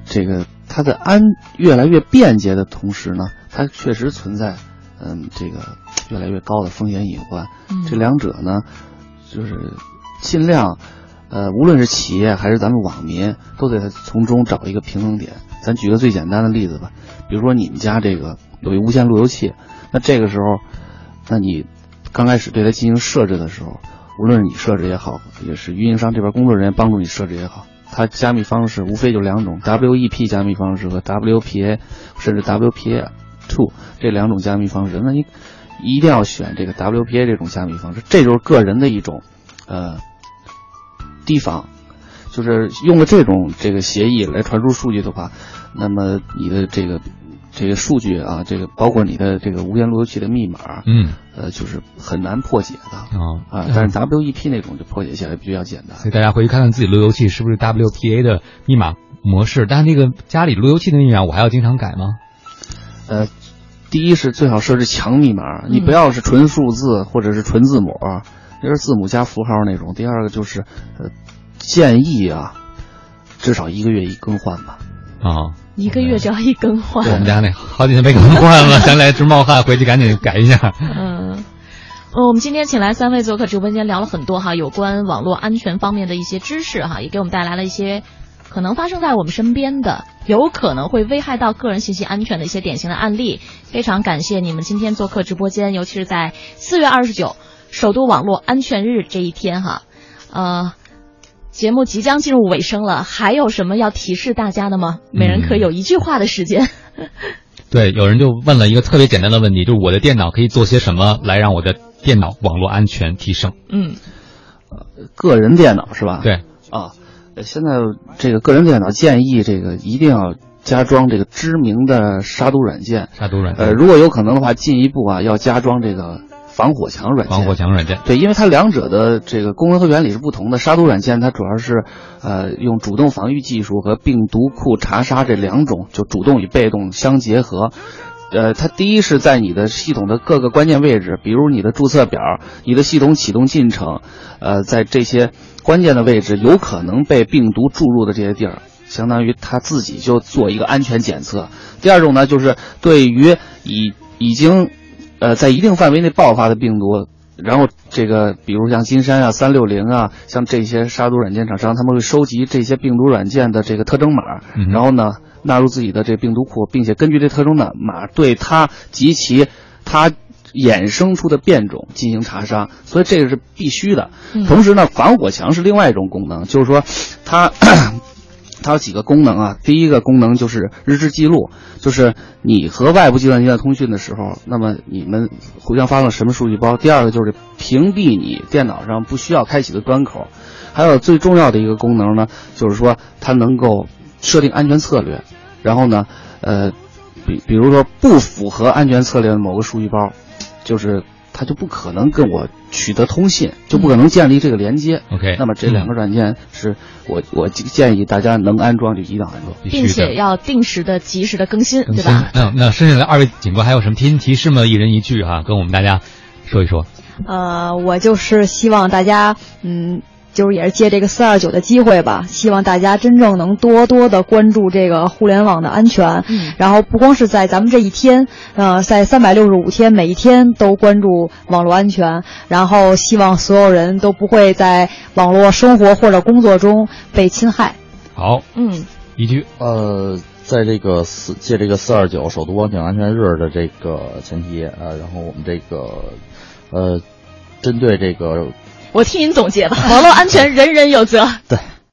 这个它的安越来越便捷的同时呢，它确实存在嗯这个越来越高的风险隐患。嗯这两者呢，就是尽量呃，无论是企业还是咱们网民，都得从中找一个平衡点。咱举个最简单的例子吧，比如说你们家这个有一无线路由器，那这个时候，那你刚开始对它进行设置的时候，无论是你设置也好，也是运营商这边工作人员帮助你设置也好，它加密方式无非就两种：WEP 加密方式和 WPA，甚至 WPA two 这两种加密方式。那你一定要选这个 WPA 这种加密方式，这就是个人的一种呃提防，就是用了这种这个协议来传输数据的话，那么你的这个这个数据啊，这个包括你的这个无线路由器的密码，嗯，呃，就是很难破解的哦啊。但是 WEP 那种就破解起来比较简单。所以大家回去看看自己路由器是不是 WPA 的密码模式。但是那个家里路由器的密码我还要经常改吗？呃，第一是最好设置强密码，你不要是纯数字或者是纯字母，就是字母加符号那种。第二个就是，呃，建议啊，至少一个月一更换吧。啊，一个月就要一更换。我们家那好几天没更换了，想来直冒汗，回去赶紧改一下。嗯。呃，我们今天请来三位做客直播间，聊了很多哈，有关网络安全方面的一些知识哈，也给我们带来了一些可能发生在我们身边的，有可能会危害到个人信息安全的一些典型的案例。非常感谢你们今天做客直播间，尤其是在四月二十九首都网络安全日这一天哈，呃。节目即将进入尾声了，还有什么要提示大家的吗？每人可以有一句话的时间。对，有人就问了一个特别简单的问题，就是我的电脑可以做些什么来让我的电脑网络安全提升？嗯，呃，个人电脑是吧？对啊，现在这个个人电脑建议这个一定要加装这个知名的杀毒软件。杀毒软件。呃，如果有可能的话，进一步啊要加装这个。防火墙软件，防火墙软件，对，因为它两者的这个功能和原理是不同的。杀毒软件它主要是，呃，用主动防御技术和病毒库查杀这两种，就主动与被动相结合。呃，它第一是在你的系统的各个关键位置，比如你的注册表、你的系统启动进程，呃，在这些关键的位置有可能被病毒注入的这些地儿，相当于它自己就做一个安全检测。第二种呢，就是对于已已经。呃，在一定范围内爆发的病毒，然后这个，比如像金山啊、三六零啊，像这些杀毒软件厂商，他们会收集这些病毒软件的这个特征码，然后呢纳入自己的这病毒库，并且根据这特征的码对它及其它衍生出的变种进行查杀，所以这个是必须的。同时呢，防火墙是另外一种功能，就是说它。它有几个功能啊？第一个功能就是日志记录，就是你和外部计算机在通讯的时候，那么你们互相发了什么数据包。第二个就是屏蔽你电脑上不需要开启的端口，还有最重要的一个功能呢，就是说它能够设定安全策略，然后呢，呃，比比如说不符合安全策略的某个数据包，就是。它就不可能跟我取得通信，就不可能建立这个连接。OK，那么这两个软件是我我建议大家能安装就一定要安装，并且要定时的、及时的更新，对吧？那那剩下的二位警官还有什么贴心提示吗？一人一句哈，跟我们大家说一说。呃，我就是希望大家，嗯。就是也是借这个四二九的机会吧，希望大家真正能多多的关注这个互联网的安全。嗯，然后不光是在咱们这一天，呃，在三百六十五天每一天都关注网络安全。然后希望所有人都不会在网络生活或者工作中被侵害。好，嗯，一句，呃，在这个四借这个四二九首都网景安全日的这个前提，呃，然后我们这个，呃，针对这个。我替您总结吧，网络安全人人有责。对。